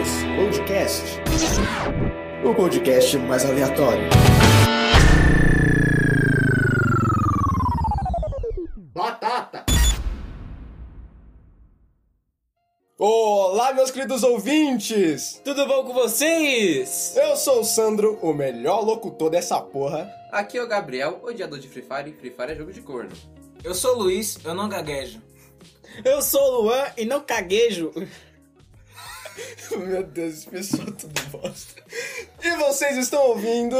Aleatórios Podcast. O podcast mais aleatório. Batata! Olá, meus queridos ouvintes! Tudo bom com vocês? Eu sou o Sandro, o melhor locutor dessa porra. Aqui é o Gabriel, odiador de Free Fire, Free Fire é jogo de corno. Eu sou o Luiz, eu não gaguejo. Eu sou o Luan e não caguejo. Meu Deus, esse pessoal é tudo bosta. E vocês estão ouvindo...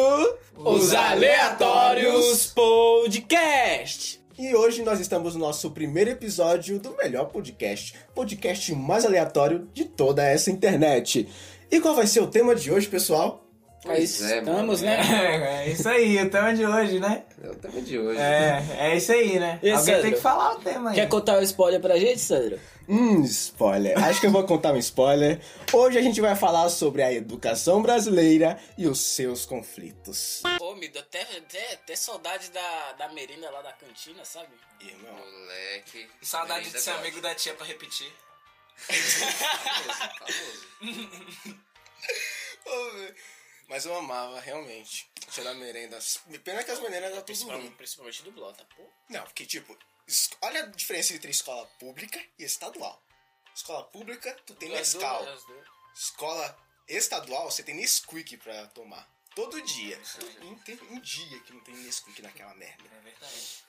Os Aleatórios Podcast. E hoje nós estamos no nosso primeiro episódio do melhor podcast, podcast mais aleatório de toda essa internet. E qual vai ser o tema de hoje, pessoal? Pois é, estamos, mano, né? É, é isso aí, o tema de hoje, né? É o tema de hoje. É, é isso aí, né? E, Alguém Sandro? tem que falar o tema aí. Quer contar o spoiler pra gente, Sandro? Hum, spoiler. Acho que eu vou contar um spoiler. Hoje a gente vai falar sobre a educação brasileira e os seus conflitos. Pô, me deu até, até, até saudade da, da merenda lá da cantina, sabe? Irmão, Moleque. E Saudade de ser amigo da tia pra repetir. Famoso, famoso. mas eu amava, realmente. Da merenda. Pena que as merenda eram tudo ruim. principalmente do Blota, pô. Não, porque, tipo, olha a diferença entre escola pública e estadual. Escola pública, tu tem Nescau. Escola estadual, você tem Nesquik pra tomar. Todo dia. Não tem um dia que não tem Nesquik naquela merda. É verdade.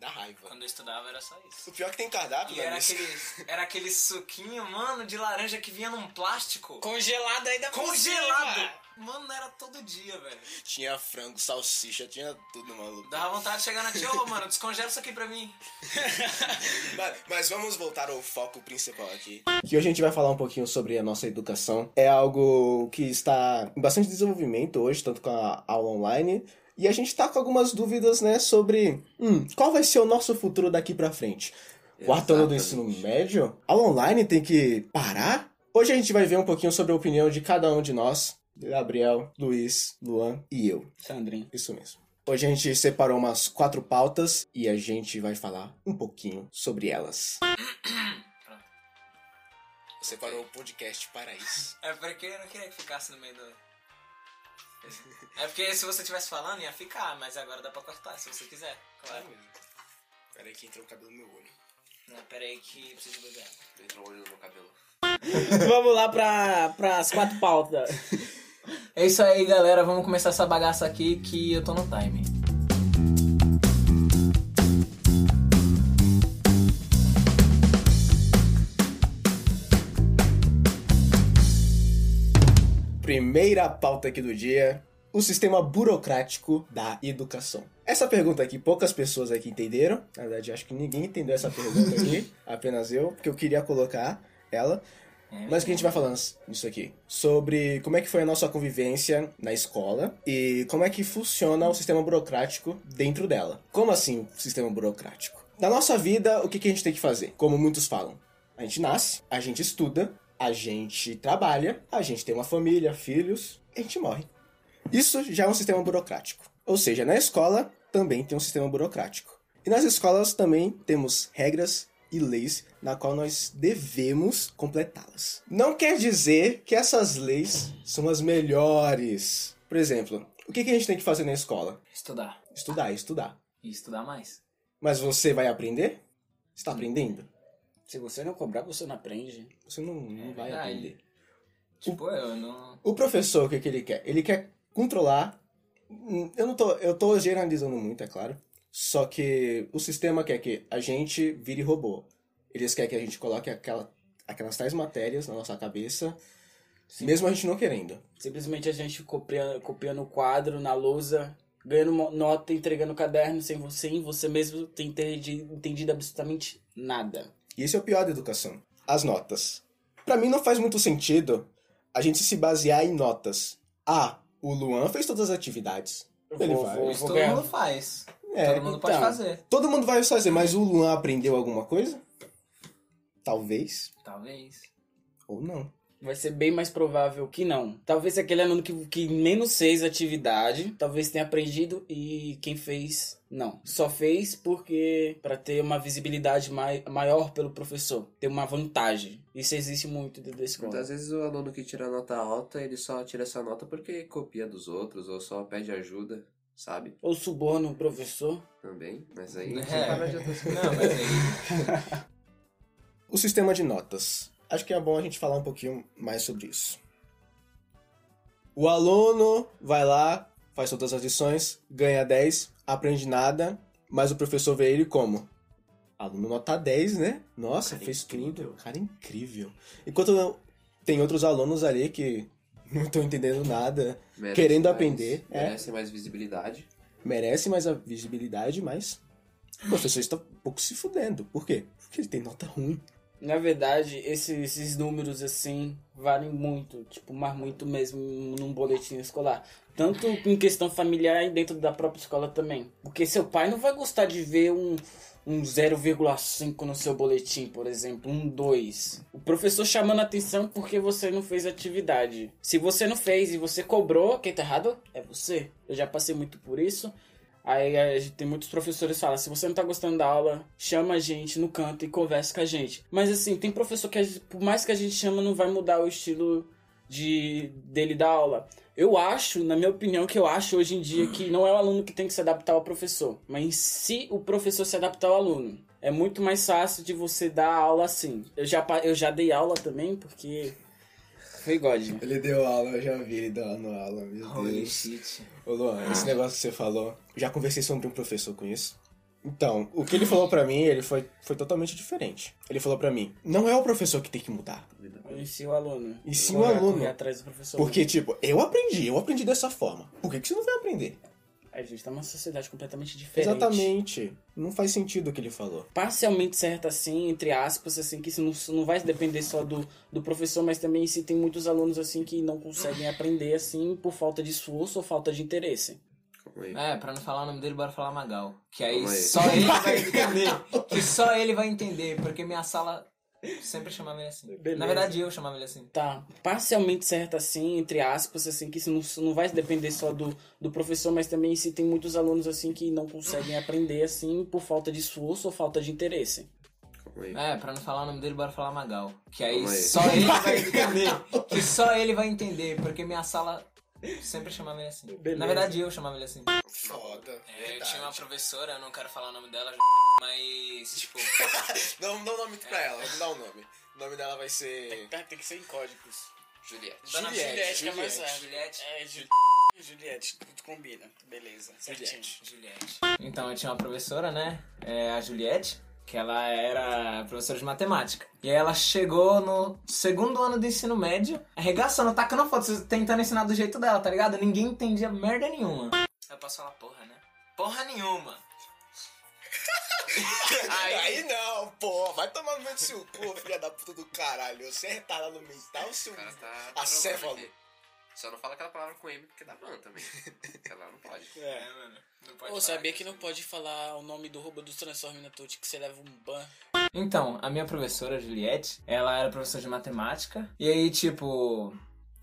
Dá raiva. Quando eu estudava era só isso. O pior é que tem cardápio na era aquele, era aquele suquinho, mano, de laranja que vinha num plástico. Congelado ainda Congelado! Mano, era todo dia, velho. Tinha frango, salsicha, tinha tudo, maluco. Dava vontade de chegar na tia, ô, mano, descongela isso aqui pra mim. Mas, mas vamos voltar ao foco principal aqui. Que hoje a gente vai falar um pouquinho sobre a nossa educação. É algo que está em bastante desenvolvimento hoje, tanto com a aula online. E a gente tá com algumas dúvidas, né, sobre hum, qual vai ser o nosso futuro daqui pra frente. Quarto ano do ensino médio? Aula online tem que parar? Hoje a gente vai ver um pouquinho sobre a opinião de cada um de nós. Gabriel, Luiz, Luan e eu. Sandrinho. Isso mesmo. Hoje a gente separou umas quatro pautas e a gente vai falar um pouquinho sobre elas. Separou o podcast para isso. É porque eu não queria que ficasse no meio do. É porque se você estivesse falando ia ficar, mas agora dá pra cortar se você quiser, claro. Peraí que entrou o cabelo no meu olho. Não, pera aí que preciso beber. Entrou o olho no cabelo. Vamos lá pra, pras quatro pautas. É isso aí, galera. Vamos começar essa bagaça aqui que eu tô no time. Primeira pauta aqui do dia: o sistema burocrático da educação. Essa pergunta aqui, poucas pessoas aqui entenderam. Na verdade, acho que ninguém entendeu essa pergunta aqui, apenas eu, porque eu queria colocar ela. Mas o que a gente vai falando nisso aqui? Sobre como é que foi a nossa convivência na escola e como é que funciona o sistema burocrático dentro dela. Como assim, sistema burocrático? Na nossa vida, o que que a gente tem que fazer? Como muitos falam, a gente nasce, a gente estuda, a gente trabalha, a gente tem uma família, filhos, a gente morre. Isso já é um sistema burocrático. Ou seja, na escola também tem um sistema burocrático. E nas escolas também temos regras e leis na qual nós devemos completá-las. Não quer dizer que essas leis são as melhores. Por exemplo, o que a gente tem que fazer na escola? Estudar. Estudar, estudar. E estudar mais. Mas você vai aprender? Está aprendendo? Se você não cobrar, você não aprende. Você não, não vai verdade. aprender. Tipo, eu não. O professor, o que, que ele quer? Ele quer controlar. hum, Eu não tô. Eu tô generalizando muito, é claro. Só que o sistema quer que a gente vire robô. Eles querem que a gente coloque aquela, aquelas tais matérias na nossa cabeça, mesmo a gente não querendo. Simplesmente a gente copiando, copiando o quadro na lousa, ganhando nota, entregando o caderno sem você, sem você mesmo ter entendido, entendido absolutamente nada. E esse é o pior da educação. As notas. Pra mim não faz muito sentido a gente se basear em notas. Ah, o Luan fez todas as atividades. Ele Vou- vai. vou- Isso vou todo ganhar. mundo faz. É, todo mundo pode então. fazer. Todo mundo vai fazer, mas o Luan aprendeu alguma coisa? Talvez. Talvez. Ou não. Vai ser bem mais provável que não. Talvez aquele aluno que, que menos fez atividade, talvez tenha aprendido e quem fez não. Só fez porque para ter uma visibilidade mai, maior pelo professor, ter uma vantagem. Isso existe muito dentro da escola. Muitas vezes o aluno que tira nota alta, ele só tira essa nota porque copia dos outros ou só pede ajuda, sabe? Ou suborna o professor. Também, mas aí É. Não, mas aí. O sistema de notas. Acho que é bom a gente falar um pouquinho mais sobre isso. O aluno vai lá, faz todas as lições, ganha 10, aprende nada, mas o professor vê ele como? Aluno nota 10, né? Nossa, Cara fez incrível. tudo. Cara incrível. Enquanto tem outros alunos ali que não estão entendendo nada, Merece Querendo mais- aprender, é. Merece mais visibilidade. merece mais a visibilidade, mas o professor está um pouco se fudendo. Por quê? Porque ele tem nota ruim. Na verdade, esses, esses números assim valem muito, tipo, mas muito mesmo num boletim escolar. Tanto em questão familiar e dentro da própria escola também. Porque seu pai não vai gostar de ver um, um 0,5 no seu boletim, por exemplo, um 2. O professor chamando atenção porque você não fez atividade. Se você não fez e você cobrou, quem tá errado é você. Eu já passei muito por isso. Aí a gente, tem muitos professores que falam, se você não tá gostando da aula, chama a gente no canto e conversa com a gente. Mas assim, tem professor que por mais que a gente chama, não vai mudar o estilo de dele dar aula. Eu acho, na minha opinião, que eu acho hoje em dia que não é o aluno que tem que se adaptar ao professor, mas se o professor se adaptar ao aluno. É muito mais fácil de você dar aula assim. Eu já, eu já dei aula também, porque foi God. Ele deu aula, eu já vi ele dando aula, meu Holy shit. Ô Luan, esse negócio que você falou, já conversei sobre um professor com isso. Então, o que ele falou pra mim, ele foi, foi totalmente diferente. Ele falou pra mim, não é o professor que tem que mudar. E sim o aluno. E sim o aluno. atrás do professor. Porque, tipo, eu aprendi, eu aprendi dessa forma. Por que, que você não vai aprender? A gente tá numa sociedade completamente diferente. Exatamente. Não faz sentido o que ele falou. Parcialmente certo, assim, entre aspas, assim, que isso não, não vai depender só do, do professor, mas também se tem muitos alunos, assim, que não conseguem aprender, assim, por falta de esforço ou falta de interesse. Calma aí. É, pra não falar o nome dele, bora falar Magal. Que aí aí. só ele vai entender. Que só ele vai entender, porque minha sala sempre chamava ele assim. Beleza. Na verdade, eu chamava ele assim. Tá parcialmente certo, assim, entre aspas, assim, que isso não, não vai depender só do, do professor, mas também se tem muitos alunos, assim, que não conseguem aprender, assim, por falta de esforço ou falta de interesse. Calma aí. É, pra não falar o nome dele, bora falar Magal. Que aí aí. só ele vai entender. Que só ele vai entender, porque minha sala sempre chamava ele assim. Beleza. Na verdade, eu chamava ele assim. Foda. É, eu tinha uma professora, eu não quero falar o nome dela, mas, tipo... Não, não nome pra ela, não dá o nome. O nome dela vai ser. Tem que ser em códigos. Juliette. Dona Juliette, Juliette, que é mais Juliette. certo. Juliette. É, Ju... Juliette, tudo combina. Beleza, certinho. Juliette. Então, eu tinha uma professora, né? É, a Juliette, que ela era professora de matemática. E aí ela chegou no segundo ano do ensino médio, arregaçando, tacando foto, tentando ensinar do jeito dela, tá ligado? Ninguém entendia merda nenhuma. Eu posso falar porra, né? Porra nenhuma. Aí não, pô, vai tomar no meio do seu cu, filha da puta do caralho. Você é retardado mental, seu tá. acéfalo. Só não fala aquela palavra com M porque dá ban também. Ela não pode. É. mano. Não pode Ou falar sabia que não pode falar o nome do robô dos Transformers na Twitch que você leva um ban. Então, a minha professora, Juliette, ela era professora de matemática. E aí, tipo,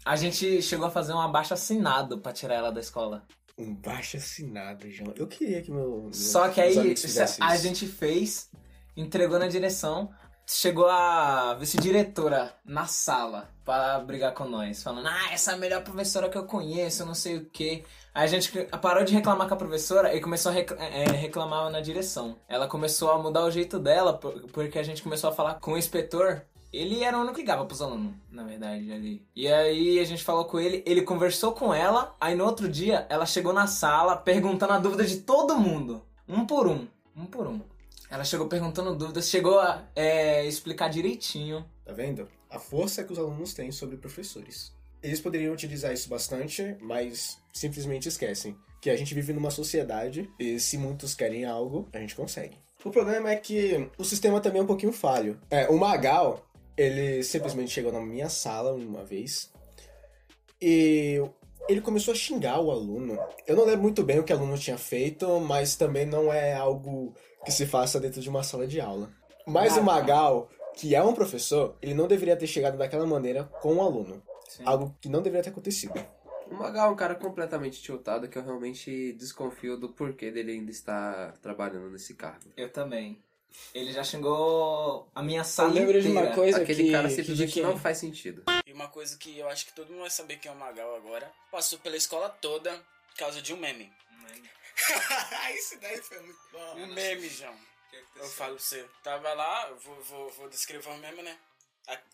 a gente chegou a fazer um abaixo assinado pra tirar ela da escola. Um baixo assinado, João. Eu queria que meu. Só que aí a gente fez, entregou na direção, chegou a vice-diretora na sala pra brigar com nós, falando: Ah, essa é a melhor professora que eu conheço, não sei o quê. Aí a gente parou de reclamar com a professora e começou a rec- é, reclamar na direção. Ela começou a mudar o jeito dela, por- porque a gente começou a falar com o inspetor. Ele era o único que ligava pros alunos, na verdade, ali. E aí a gente falou com ele, ele conversou com ela, aí no outro dia ela chegou na sala perguntando a dúvida de todo mundo. Um por um. Um por um. Ela chegou perguntando dúvidas, chegou a é, explicar direitinho. Tá vendo? A força que os alunos têm sobre professores. Eles poderiam utilizar isso bastante, mas simplesmente esquecem que a gente vive numa sociedade e se muitos querem algo, a gente consegue. O problema é que o sistema também é um pouquinho falho. É, o Magal, ele simplesmente chegou na minha sala uma vez e ele começou a xingar o aluno. Eu não lembro muito bem o que o aluno tinha feito, mas também não é algo que se faça dentro de uma sala de aula. Mas o Magal que é um professor, ele não deveria ter chegado daquela maneira com o aluno. Sim. Algo que não deveria ter acontecido. O Magal é um cara completamente tiltado que eu realmente desconfio do porquê dele ainda estar trabalhando nesse cargo. Eu também. Ele já xingou a minha sala Eu lembro de uma coisa Aquele que, cara que, simplesmente que- não faz sentido. E uma coisa que eu acho que todo mundo vai saber quem é o Magal agora. Passou pela escola toda por causa de um meme. Isso daí foi muito bom. Um meme, João. Eu falo pra você. Tava lá, vou, vou, vou descrever o meme, né?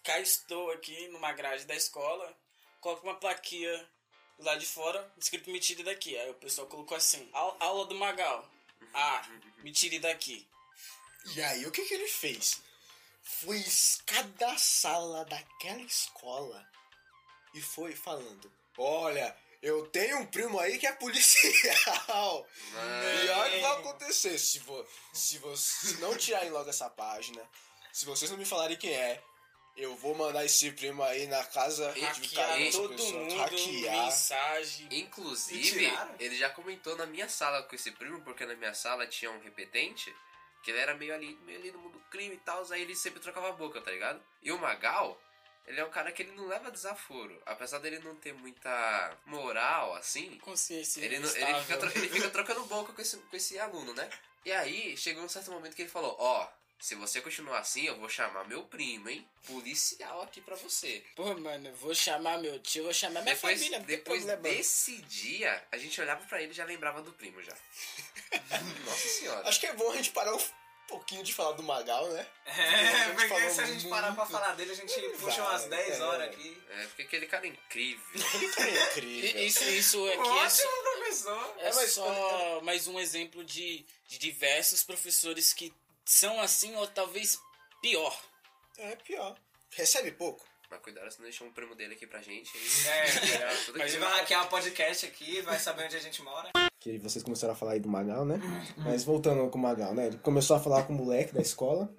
Cá estou aqui numa grade da escola, coloca uma plaquinha lado de fora, escrito me tire daqui. Aí o pessoal colocou assim, "Au- aula do Magal. Ah, me tire daqui. E aí, o que, que ele fez? Foi escada sala daquela escola e foi falando: Olha, eu tenho um primo aí que é policial. E olha o que vai acontecer se, vo se, vo se não tirarem logo essa página, se vocês não me falarem quem é, eu vou mandar esse primo aí na casa de Hackear cada todo pessoa. mundo, Hackear. mensagem. Inclusive, ele já comentou na minha sala com esse primo, porque na minha sala tinha um repetente, que ele era meio ali, meio ali no mundo do crime e tal, aí ele sempre trocava a boca, tá ligado? E o Magal, ele é um cara que ele não leva desaforo. Apesar dele não ter muita moral, assim, Consciência ele, não- ele, fica, ele fica trocando boca com esse, com esse aluno, né? E aí, chegou um certo momento que ele falou, ó... se você continuar assim, eu vou chamar meu primo, hein? Policial aqui pra você. Pô, mano, eu vou chamar meu tio, vou chamar minha Depois, família. depois desse dia, a gente olhava pra ele e já lembrava do primo já. Nossa senhora. Acho que é bom a gente parar um pouquinho de falar do Magal, né? É, porque se a gente parar pra muito. falar dele, a gente puxa Vai, umas 10 é. horas aqui. É, porque aquele cara é incrível. Ele tá incrível. Isso, isso aqui é só, Ótimo professor. é É, mas só mais um exemplo de, de diversos professores que são assim ou talvez pior. É pior. Recebe pouco. Mas cuidado, se não deixar um primo dele aqui pra gente. É. Aí, tudo Mas aqui. ele vai hackear o podcast aqui, vai saber onde a gente mora. Que vocês começaram a falar aí do Magal, né? Mas voltando com o Magal, né? Ele começou a falar com o moleque da escola.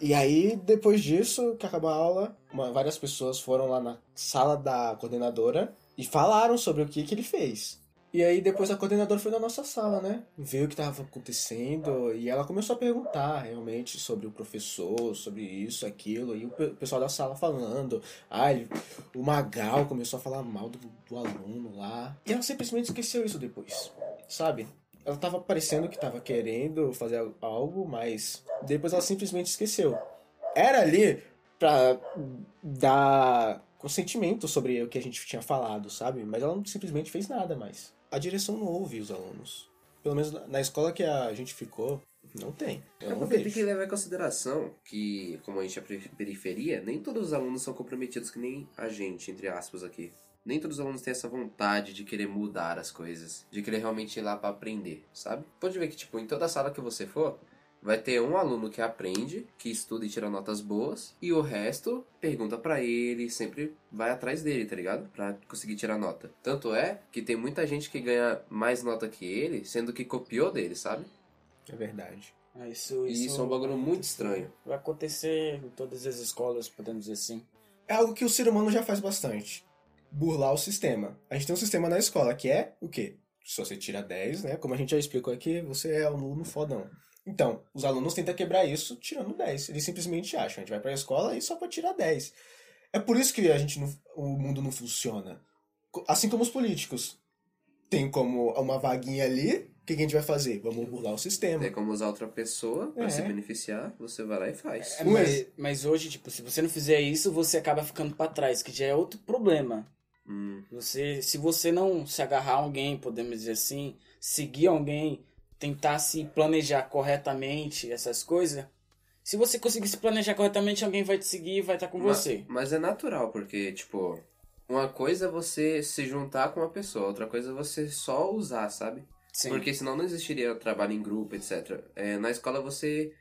E aí, depois disso, que acabou a aula, uma- várias pessoas foram lá na sala da coordenadora e falaram sobre o que, que ele fez. E aí, depois a coordenadora foi na nossa sala, né? Viu o que estava acontecendo e ela começou a perguntar realmente sobre o professor, sobre isso, aquilo. E o pe- pessoal da sala falando. Ele- o Magal começou a falar mal do, do aluno lá. E ela simplesmente esqueceu isso depois, sabe? Ela tava parecendo que tava querendo fazer algo, mas depois ela simplesmente esqueceu. Era ali pra dar consentimento sobre o que a gente tinha falado, sabe? Mas ela simplesmente fez nada mais. A direção não ouve os alunos. Pelo menos na- escola que a gente ficou, não tem. Eu É porque tem que levar em consideração que, como a gente é peri- periferia, nem todos os alunos são comprometidos que nem a gente, entre aspas, aqui. Nem todos os alunos têm essa vontade de querer mudar as coisas, de querer realmente ir lá pra aprender, sabe? Pode ver que, tipo, em toda sala que você for, vai ter um aluno que aprende, que estuda e tira notas boas, e o resto pergunta pra ele, sempre vai atrás dele, tá ligado? Pra conseguir tirar nota. Tanto é que tem muita gente que ganha mais nota que ele, sendo que copiou dele, sabe? É verdade. Ah, Isso, E isso é um bagulho muito estranho. Vai acontecer em todas as escolas, podemos dizer assim. É algo que o ser humano já faz bastante. Burlar o sistema. A gente tem um sistema na escola que é o quê? Se você tira 10, né? Como a gente já explicou aqui, você é aluno fodão. Então, os alunos tentam quebrar isso tirando 10. Eles simplesmente acham, a gente vai pra escola e só pode tirar 10. É por isso que a gente não- o mundo não funciona. Assim como os políticos. Tem como uma vaguinha ali, o que que a gente vai fazer? Vamos burlar o sistema. Tem como usar outra pessoa pra É. se beneficiar, você vai lá e faz. É, mas, mas hoje, tipo, se você não fizer isso, você acaba ficando pra trás, que já é outro problema. Hum, Você, se você não se agarrar a alguém, podemos dizer assim, seguir alguém, tentar se planejar corretamente, essas coisas, se você conseguir se planejar corretamente, alguém vai te seguir e vai estar com ma- você. Mas é natural, porque, tipo, uma coisa é você se juntar com uma pessoa, outra coisa é você só usar, sabe? Sim. Porque senão não existiria trabalho em grupo, etc. É, na escola você.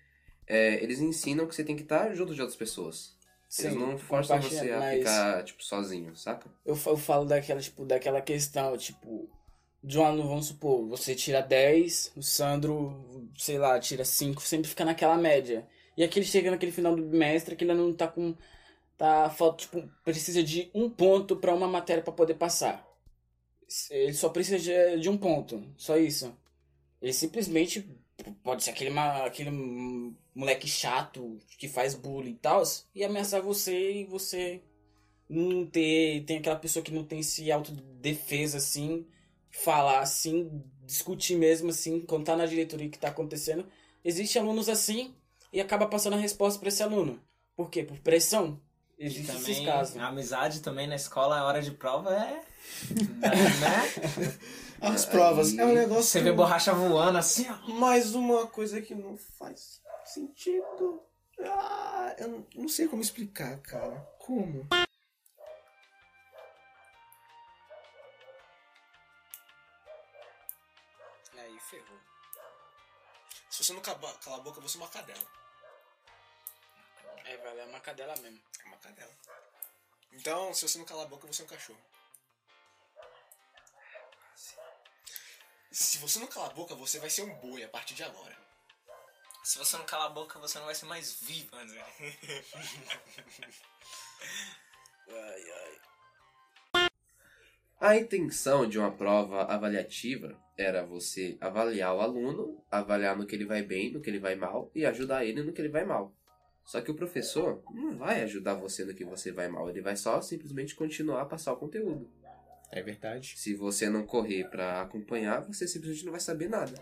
é, eles ensinam que você tem que estar junto de outras pessoas. Sim, eles não forçam você a mas ficar, tipo, sozinho, saca? Eu, eu falo daquela, tipo, daquela questão, tipo, aluno, vamos supor, você tira 10, o Sandro, sei lá, tira 5, sempre fica naquela média. E aquele chega naquele final do bimestre que ele não tá com. Tá, falta, tipo, precisa de um ponto pra uma matéria pra poder passar. Ele só precisa de, de um ponto, só isso. Ele simplesmente. Pode ser aquele, aquele moleque chato, que faz bullying e tal, e ameaçar você e você não ter. Tem aquela pessoa que não tem esse autodefesa assim, falar assim, discutir mesmo assim, tá na diretoria o que tá acontecendo. Existem alunos assim e acaba passando a resposta pra esse aluno. Por quê? Por pressão. Existem esses também, casos. a amizade também na escola, a hora de prova é. né? As provas. É um negócio. Você vê borracha voando assim, ó. Mais uma coisa que não faz sentido. Ah, eu não sei como explicar, cara. Como? Se você não cala cala a boca, você é uma cadela. É, velho, é uma cadela mesmo. É uma cadela. Então, se você não cala a boca, você é um cachorro. Se você não cala a boca, você vai ser um boi a partir de agora. Se você não calar a boca, você não vai ser mais vivo, André. Ai, ai. A intenção de uma prova avaliativa era você avaliar o aluno, avaliar no que ele vai bem, no que ele vai mal e ajudar ele no que ele vai mal. Só que o professor não vai ajudar você no que você vai mal, ele vai só simplesmente continuar a passar o conteúdo. É verdade. Se você não correr pra acompanhar, você simplesmente não vai saber nada.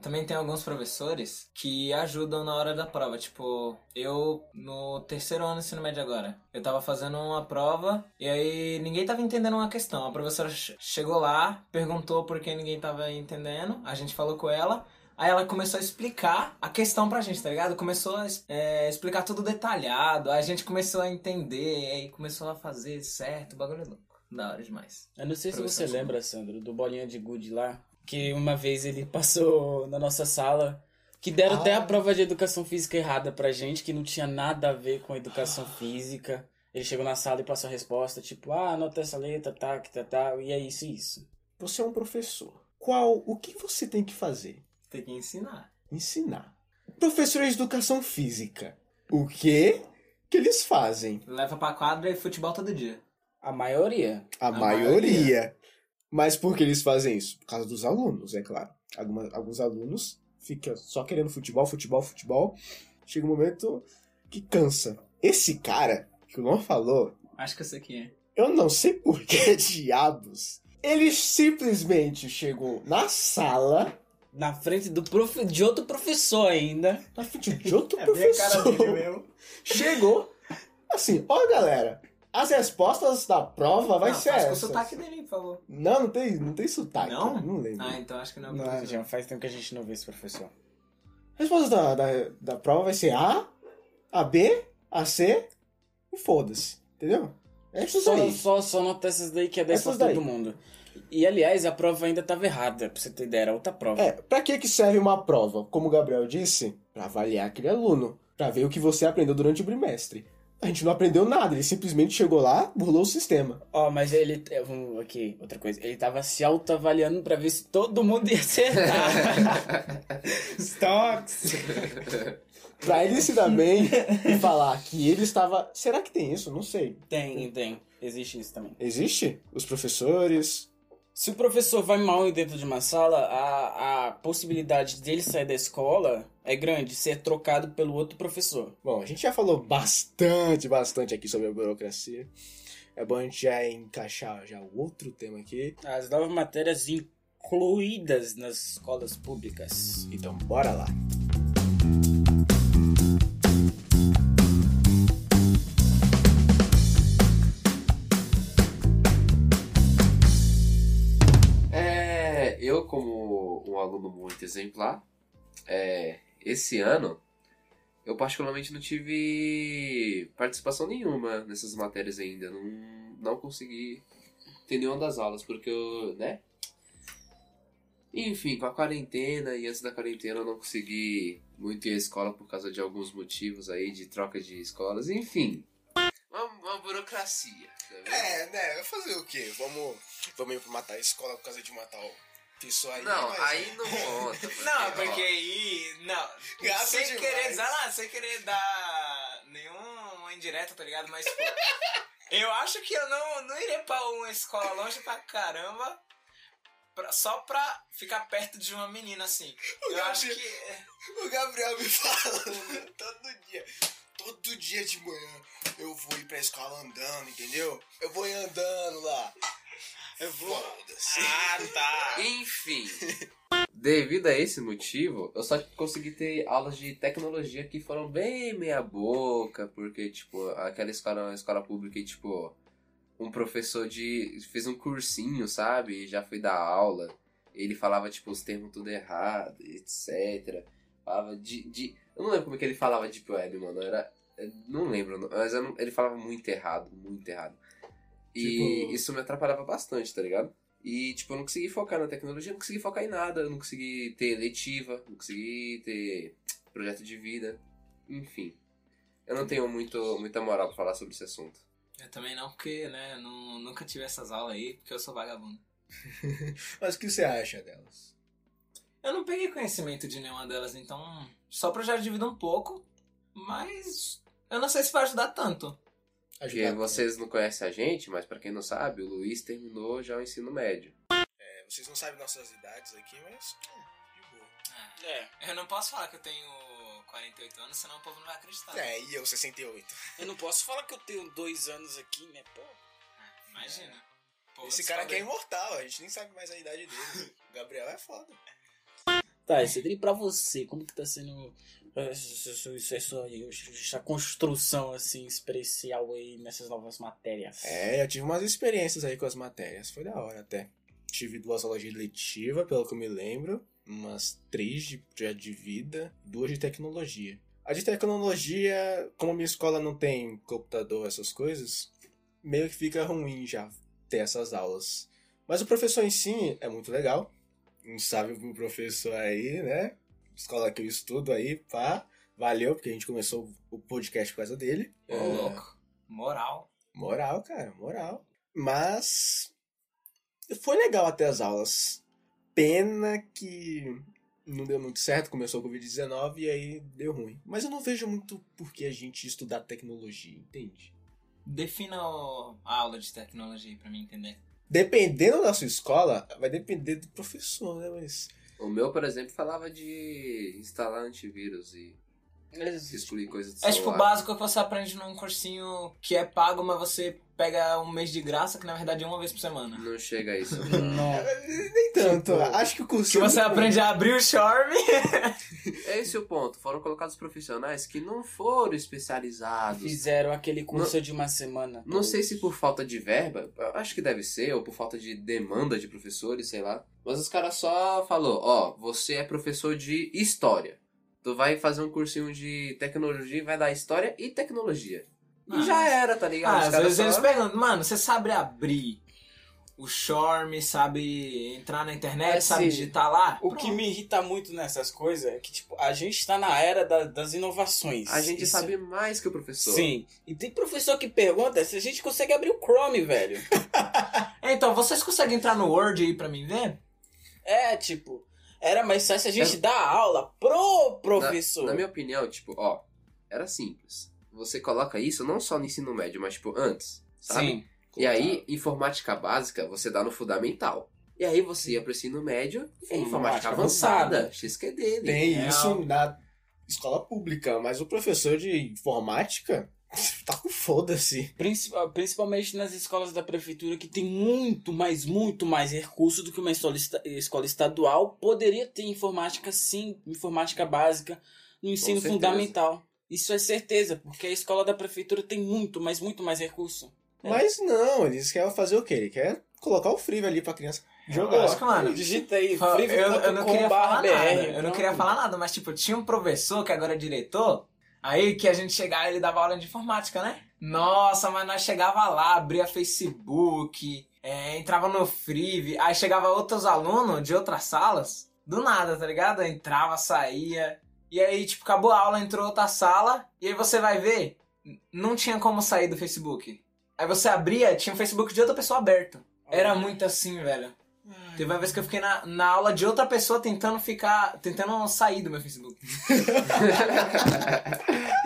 Também tem alguns professores que ajudam na hora da prova. Tipo, eu no terceiro ano do ensino médio agora, eu tava fazendo uma prova e aí ninguém tava entendendo uma questão. A professora che- chegou lá, perguntou por que ninguém tava entendendo, a gente falou com ela. Aí ela começou a explicar a questão pra gente, tá ligado? Começou a é, explicar tudo detalhado, aí a gente começou a entender, aí começou a fazer certo, o bagulho é louco. Da hora demais. Eu não sei se você lembra, Sandro, do Bolinha de Gude lá, que uma vez ele passou na nossa sala, que deram Ah. até a prova de educação física errada pra gente, que não tinha nada a ver com educação física. Ele chegou na sala e passou a resposta, tipo, ah, anota essa letra, tá, que tá, tá, e é isso e isso. Você é um professor. Qual, o que você tem que fazer? Tem que ensinar. Ensinar. Professores de educação física. O que que eles fazem? Leva pra quadra e futebol todo dia. A maioria. A, A maioria. maioria. Mas por que eles fazem isso? Por causa dos alunos, é claro. Alguma- alguns alunos ficam só querendo futebol, futebol, futebol. Chega um momento que cansa. Esse cara que o Luan falou, Acho que esse aqui é. eu não sei por que diabos. Ele simplesmente chegou na sala, Na frente do prof... de outro professor ainda. na frente de outro É bem a cara professor. dele mesmo. Chegou assim, ó galera, as respostas da prova vai não, ser faz com o essas. sotaque dele, por favor. Não, não tem, não tem sotaque. Não? Não lembro. Ah, então acho que não é o Não, já faz tempo que a gente não vê esse professor. A resposta da, da, da prova vai ser A, a B, a C e foda-se. Entendeu? É isso Só, aí. só, só nota essas daí que é 10 pra Essas daí. todo mundo. E aliás, a prova ainda tava errada, pra você ter ideia, era outra prova. É, pra que que serve uma prova? Como o Gabriel disse, pra avaliar aquele aluno, pra ver o que você aprendeu durante o trimestre. A gente não aprendeu nada, ele simplesmente chegou lá, burlou o sistema. Ó, mas ele. Vamos aqui, outra coisa. Ele tava se autoavaliando pra ver se todo mundo ia acertar. Stocks. Pra ele se dar bem e falar que ele estava. Será que tem isso? Não sei. Tem, tem. Existe isso também. Existe? Os professores. Se o professor vai mal dentro de uma sala, a, a possibilidade dele sair da escola é grande, ser trocado pelo outro professor. Bom, a gente já falou bastante, bastante aqui sobre a burocracia. É bom a gente já encaixar já o outro tema aqui. As novas matérias incluídas nas escolas públicas. Então, bora lá. Muito exemplar, é, esse ano eu particularmente não tive participação nenhuma nessas matérias ainda. Não, não consegui ter nenhuma das aulas, porque eu, né? Enfim, com a quarentena e antes da quarentena eu não consegui muito ir à escola por causa de alguns motivos aí, de troca de escolas, enfim. Uma, uma burocracia. tá? É, né? Fazer o quê? Vamos, vamos ir pra matar a escola por causa de matar o pessoal aí. Não, mas- aí não conta. Porque, Não, ó, porque aí. Não. Gasta sem demais. querer, sei lá, sem querer dar nenhuma indireta, tá ligado? Mas, pô, eu acho que eu não, não iria pra uma escola longe pra caramba pra- só pra ficar perto de uma menina assim. Eu acho que. é, O Gabriel me fala todo dia. Todo dia de manhã eu vou ir pra escola andando, entendeu? Eu vou ir andando lá. Foda-se. Ah, tá. Enfim. Devido a esse motivo, eu só consegui ter aulas de tecnologia que foram bem meia boca, porque, tipo, aquela escola é uma escola pública e, tipo, um professor de. fez um cursinho, sabe? E já foi dar aula. Ele falava, tipo, os termos tudo errado, etc. Falava de. de... Eu não lembro como é que ele falava Deep Web, mano. Era. Não lembro, mas eu não- ele falava muito errado, muito errado. E Tipo- isso me atrapalhava bastante, tá ligado? E, tipo, eu não consegui focar na tecnologia, não consegui focar em nada, eu não consegui ter letiva, não consegui ter projeto de vida, enfim. Eu não tenho muito, muita moral pra falar sobre esse assunto. Eu também não, porque, né, nu- nunca tive essas aulas aí, porque eu sou vagabundo. Mas o que você acha delas? Eu não peguei conhecimento de nenhuma delas, então só projeto de vida um pouco, mas eu não sei se vai ajudar tanto. Porque vocês não conhecem a gente, mas pra quem não sabe, o Luiz terminou já o ensino médio. É, vocês não sabem nossas idades aqui, mas. é, de boa. É, Eu não posso falar que eu tenho 48 anos, senão o povo não vai acreditar. É, e eu, 68. eu não posso falar que eu tenho dois anos aqui, né, pô? Imagina. O povo Esse cara aqui é imortal, a gente nem sabe mais a idade dele. O Gabriel é foda. Tá, Cedri, pra você, como que tá sendo essa, construção, assim, especial aí nessas novas matérias? É, eu tive umas experiências aí com as matérias, foi da hora até. Tive duas aulas de letiva, pelo que eu me lembro, umas três de de vida, duas de tecnologia. A de tecnologia, como minha escola não tem computador, essas coisas, meio que fica ruim já ter essas aulas. Mas o professor em si é muito legal. Um salve pro professor aí, né? Escola que eu estudo aí, pá. Valeu, porque a gente começou o podcast por causa dele. Ô, É, louco. Moral. Moral, cara, moral. Mas foi legal até as aulas. Pena que não deu muito certo, começou o Covid-19 e aí deu ruim. Mas eu não vejo muito por que a gente estudar tecnologia, entende? Defina a aula de tecnologia pra mim entender. Dependendo da sua escola, vai depender do professor, né? Mas. O meu, por exemplo, falava de instalar antivírus e excluir coisas do É tipo o celular. básico que você aprende num cursinho que é pago, mas você pega um mês de graça, que na verdade é uma vez por semana. Não chega a isso. Não. Nem tanto. Tipo, Acho que o curso. Que você aprende a abrir o Charme. É esse o ponto. Foram colocados profissionais que não foram especializados. Fizeram aquele curso de uma semana. Não sei se por falta de verba, acho que deve ser, ou por falta de demanda de professores, sei lá. Mas os caras só falou, ó, você é professor de história. Tu vai fazer um cursinho de tecnologia e vai dar história e tecnologia. E já era, tá ligado? Ah, Os às vezes só- eles perguntam, mano, você sabe abrir o Charme, sabe entrar na internet, É, sabe sim. digitar lá? O que me irrita muito nessas coisas é que, tipo, a gente tá na era da- das inovações. A gente Isso- sabe mais que o professor. Sim. E tem professor que pergunta se a gente consegue abrir o Chrome, velho. É, Então, vocês conseguem entrar no Word aí pra mim ver? É, tipo, era mais fácil a gente É- dar aula pro professor. Na minha opinião, tipo, ó, era simples. Você coloca isso não só no ensino médio, mas, tipo, antes, sabe? Sim. E aí, informática básica, você dá no fundamental. E aí você ia pro ensino médio, é informática Informática avançada, avançada. XQ dele. Tem Real. isso na escola pública, mas o professor de informática tá com foda-se. Principal- Principalmente nas escolas da prefeitura que tem muito mais, muito mais recurso do que uma escola, escola estadual. Poderia ter informática sim, informática básica no ensino fundamental. Isso é certeza, porque a escola da prefeitura tem muito, mas muito mais recurso. É. Mas não, eles querem fazer o quê? Ele quer colocar o free ali pra criança jogar. acho que, mano, Digita aí, eu, eu não queria falar frivo.com.br, nada. Eu não queria falar nada, mas tipo, tinha um professor que agora é diretor, aí que a gente chegava ele dava aula de informática, né? Nossa, mas nós chegava lá, abria Facebook, é, entrava no Frive, aí chegava outros alunos de outras salas, do nada, tá ligado? Entrava, saía, e aí, tipo, acabou a aula, entrou outra sala, e aí você vai ver, não tinha como sair do Facebook. Aí você abria, tinha o Facebook de outra pessoa aberto. Era muito assim, velho. Teve uma vez que eu fiquei na, na aula de outra pessoa tentando ficar. tentando sair do meu Facebook.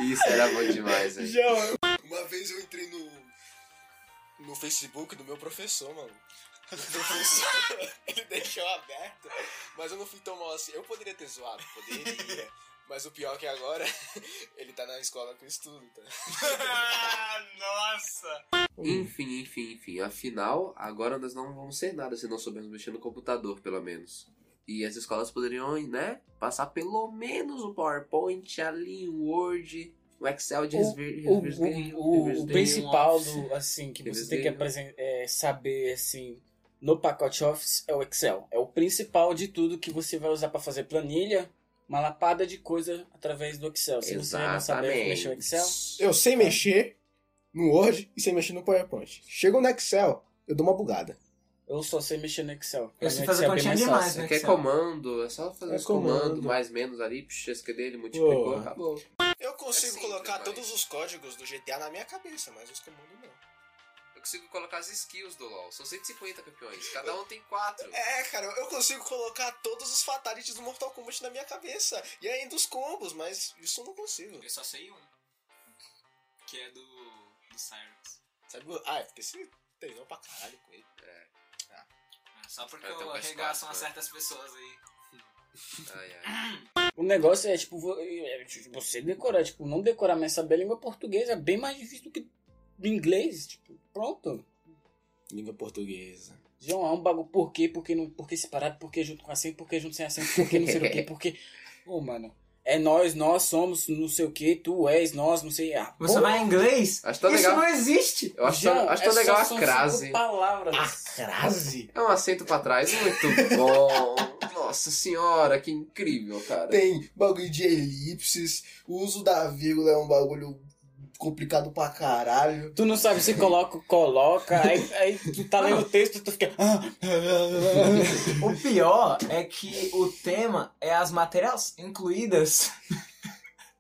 Isso era bom demais, velho. Já, uma vez eu entrei no, no Facebook do meu professor, mano. O professor, ele deixou aberto, mas eu não fui tão mal assim. Eu poderia ter zoado, poderia. Mas o pior é que agora, ele tá na escola com estudo, tá? Nossa! Enfim, enfim, enfim. Afinal, agora nós não vamos ser nada se não soubermos mexer no computador, pelo menos. E as escolas poderiam, né, passar pelo menos um PowerPoint ali, um Word, um Excel de O, o, o, o, o principal do, assim, que você tem que é, saber, assim, no pacote Office é o Excel. É o principal de tudo que você vai usar para fazer planilha, uma lapada de coisa através do Excel. Se você não saber Exatamente. mexer o Excel, Eu sei mexer no Word e sei mexer no PowerPoint. Chegou no Excel, eu dou uma bugada. eu só sei mexer no Excel. Pra Eu sei fazer é continha mais demais, né? Quer Excel. comando, é só fazer É os comandos, comando. mais menos ali, psh, esquece dele, multiplicou, Pô. acabou. Eu consigo É simples, colocar mas- todos os códigos do GTA na minha cabeça, mas os comandos não. Eu consigo colocar as skills do LoL, são 150 campeões, cada um tem 4. É, cara, eu consigo colocar todos os fatalities do Mortal Kombat na minha cabeça. E ainda os combos, mas isso eu não consigo. Eu só sei um. Que é do. do Cyrus. Sabe? Ah, é porque você treinou pra caralho com ele. Ah, Só porque eu um arregaço PS4, umas né? certas pessoas aí. Ai, ai. O negócio é, tipo, vo- é, tipo, você decorar, tipo, não decorar, mas saber a língua portuguesa é bem mais difícil do que inglês, tipo, pronto. Língua portuguesa. João, é um bagulho por quê, por que, não, por que separado, por que junto com acento, por que junto sem acento, por que não sei o quê, por que... Ô, mano, é nós, nós somos não sei o quê, tu és, nós, não sei... Ah, Você vai em inglês? Acho Isso legal. não existe! Eu acho, João, tão, acho é tão só- legal a são crase. cinco palavras. A crase? É um acento pra trás, muito bom. Nossa senhora, que incrível, cara. Tem bagulho de elipses, o uso da vírgula é um bagulho complicado pra caralho. Tu não sabe se coloca, coloca, aí, aí tu tá lendo o texto e tu fica... ah, O pior é que o tema é as matérias incluídas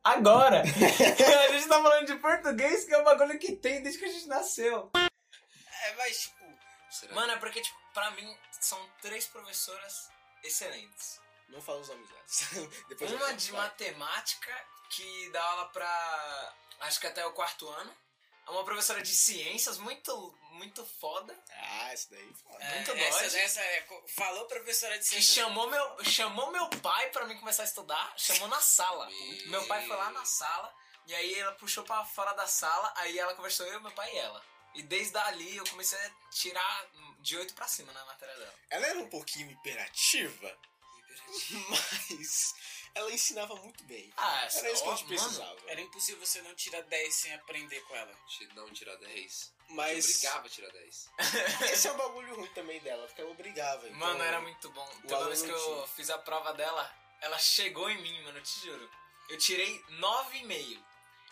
agora. a gente tá falando de português, que é um bagulho que tem desde que a gente nasceu. É, mas tipo. Será? Mano, é porque, tipo, pra mim, são três professoras excelentes. Não fala os nomes delas. Uma de vai. matemática, que dá aula pra. Acho que até o quarto ano. É uma professora de ciências muito, muito foda. Ah, esse daí. foda. Muito essa, essa é, falou professora de Que chamou meu, chamou meu pai pra mim começar a estudar. Chamou na sala. Meu. Meu pai foi lá na sala. E aí ela puxou pra fora da sala. Aí ela conversou eu, meu pai e ela. E desde ali eu comecei a tirar de 8 pra cima na matéria dela. Ela era um pouquinho imperativa, mas ela ensinava muito bem. Ah, Era isso que a gente ó, precisava. Era impossível você não tirar 10 sem aprender com ela. Não tirar 10. Mas Eu obrigava a tirar 10. esse é um bagulho ruim também dela, porque ela obrigava. Então... Mano, era muito bom. Toda vez que eu tinha. fiz a prova dela, ela chegou em mim, mano, eu te juro. Eu tirei 9,5.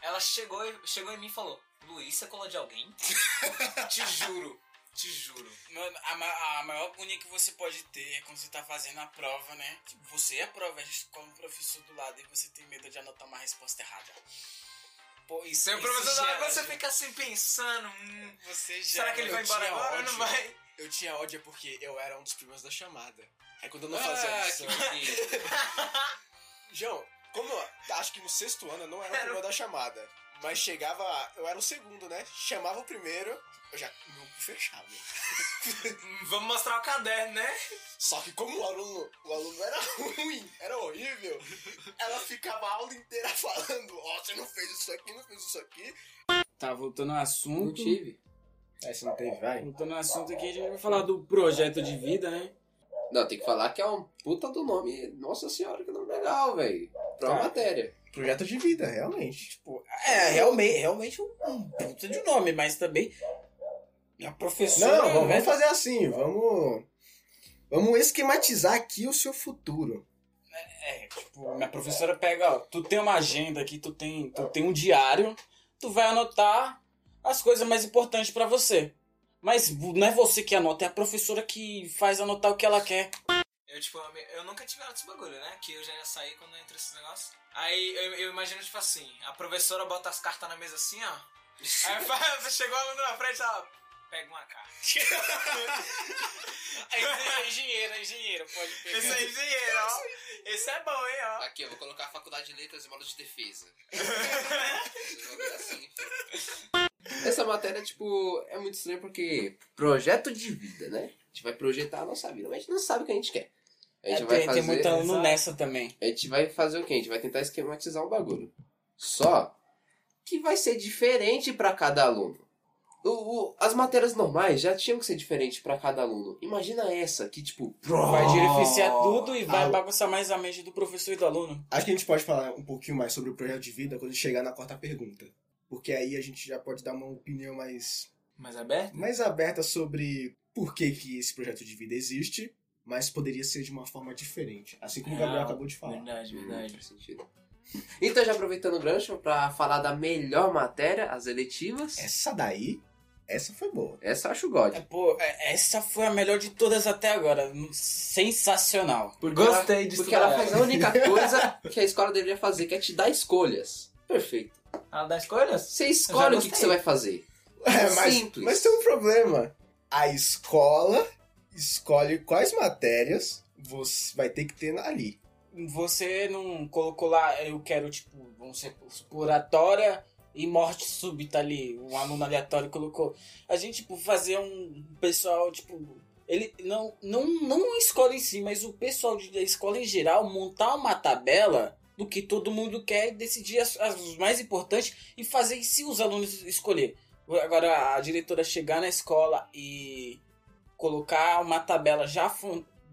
Ela chegou, chegou em mim e falou: Luiz, você colou de alguém? te juro, te juro. Mano, a, a maior agonia que você pode ter é quando você tá fazendo a prova, né? Tipo, você aprova com o professor do lado e você tem medo de anotar uma resposta errada. Pô, isso Seu isso professor gera- hora, você fica assim pensando: hum, Você será que ele vai embora agora ou não vai? Eu tinha ódio porque eu era um dos primeiros da chamada. Aí quando eu não Ah, fazia a lição... João, como eu acho que no sexto ano eu não era o Era o- primeiro da chamada. Mas chegava, eu era o segundo, né? Chamava o primeiro, eu já meu cu fechava. Vamos mostrar o caderno, né? Só que como o aluno, o aluno era ruim, era horrível, ela ficava a aula inteira falando, ó, você não fez isso aqui, não fez isso aqui. Tá, voltando ao Não assunto. tive. É, você não teve, vai. Voltando ao assunto aqui, a gente vai falar do projeto de vida, né? Não, tem que falar que é um puta do nome. Nossa senhora, que nome legal, velho. Pra uma Tá. matéria. Projeto de vida, realmente. Tipo, é realmente, realmente um, um puta de nome, mas também a professora. Não, vamos, né? vamos fazer assim, vamos. Vamos esquematizar aqui o seu futuro. É, tipo, minha professora pega, ó, tu tem uma agenda aqui, tu tem, tu tem um diário, tu vai anotar as coisas mais importantes pra você. Mas não é você que anota, é a professora que faz anotar o que ela quer. Eu, tipo, eu nunca tive aula desse bagulho, né? Que eu já ia sair quando entra esse negócio. Aí eu, eu imagino, tipo assim, a professora bota as cartas na mesa assim, ó. Aí chegou o aluno na frente, ela pega uma carta. É engenheiro, é engenheiro, pode Esse é engenheiro, ó. Esse é bom, hein, ó. Aqui, eu vou colocar a faculdade de letras e modo de defesa. Esse é assim. Essa matéria, tipo, é muito estranho porque projeto de vida, né? A gente vai projetar a nossa vida, mas a gente não sabe o que a gente quer. A gente É, vai tem, fazer. tem muito aluno Exato. nessa também. A gente vai fazer o quê? A gente vai tentar esquematizar o bagulho. Só que vai ser diferente para cada aluno. O, o- as matérias normais já tinham que ser diferentes para cada aluno. Imagina essa, que tipo. Vai beneficiar tudo e vai Ah. bagunçar mais a mente do professor e do aluno. Acho que a gente pode falar um pouquinho mais sobre o projeto de vida quando chegar na quarta pergunta. Porque aí a gente já pode dar uma opinião mais, Mais aberto? mais aberta sobre por que, que esse projeto de vida existe, mas poderia ser de uma forma diferente. Assim como o Gabriel acabou de falar. Verdade, Hum, verdade. faz sentido. Então, já aproveitando o gancho para falar da melhor matéria, as eletivas. Essa daí, essa foi boa. Essa eu acho God. É, pô, é, essa foi a melhor de todas até agora. Sensacional. Porque Gostei de Porque ela faz a única coisa que a escola deveria fazer, que é te dar escolhas. Perfeito. Ela dá escolhas? Você escolhe o que, que você vai fazer. É, mas, Simples. mas tem um problema. A escola escolhe quais matérias você vai ter que ter ali. Você não colocou lá, eu quero, tipo, vamos ser exploratória e morte súbita ali. Um aluno aleatório colocou. A gente, tipo, fazer um pessoal, tipo. Ele não, não, não escola em si, mas o pessoal da escola em geral montar uma tabela do que todo mundo quer e decidir as, as mais importantes e fazer se os alunos escolher. Agora, a diretora chegar na escola e colocar uma tabela já,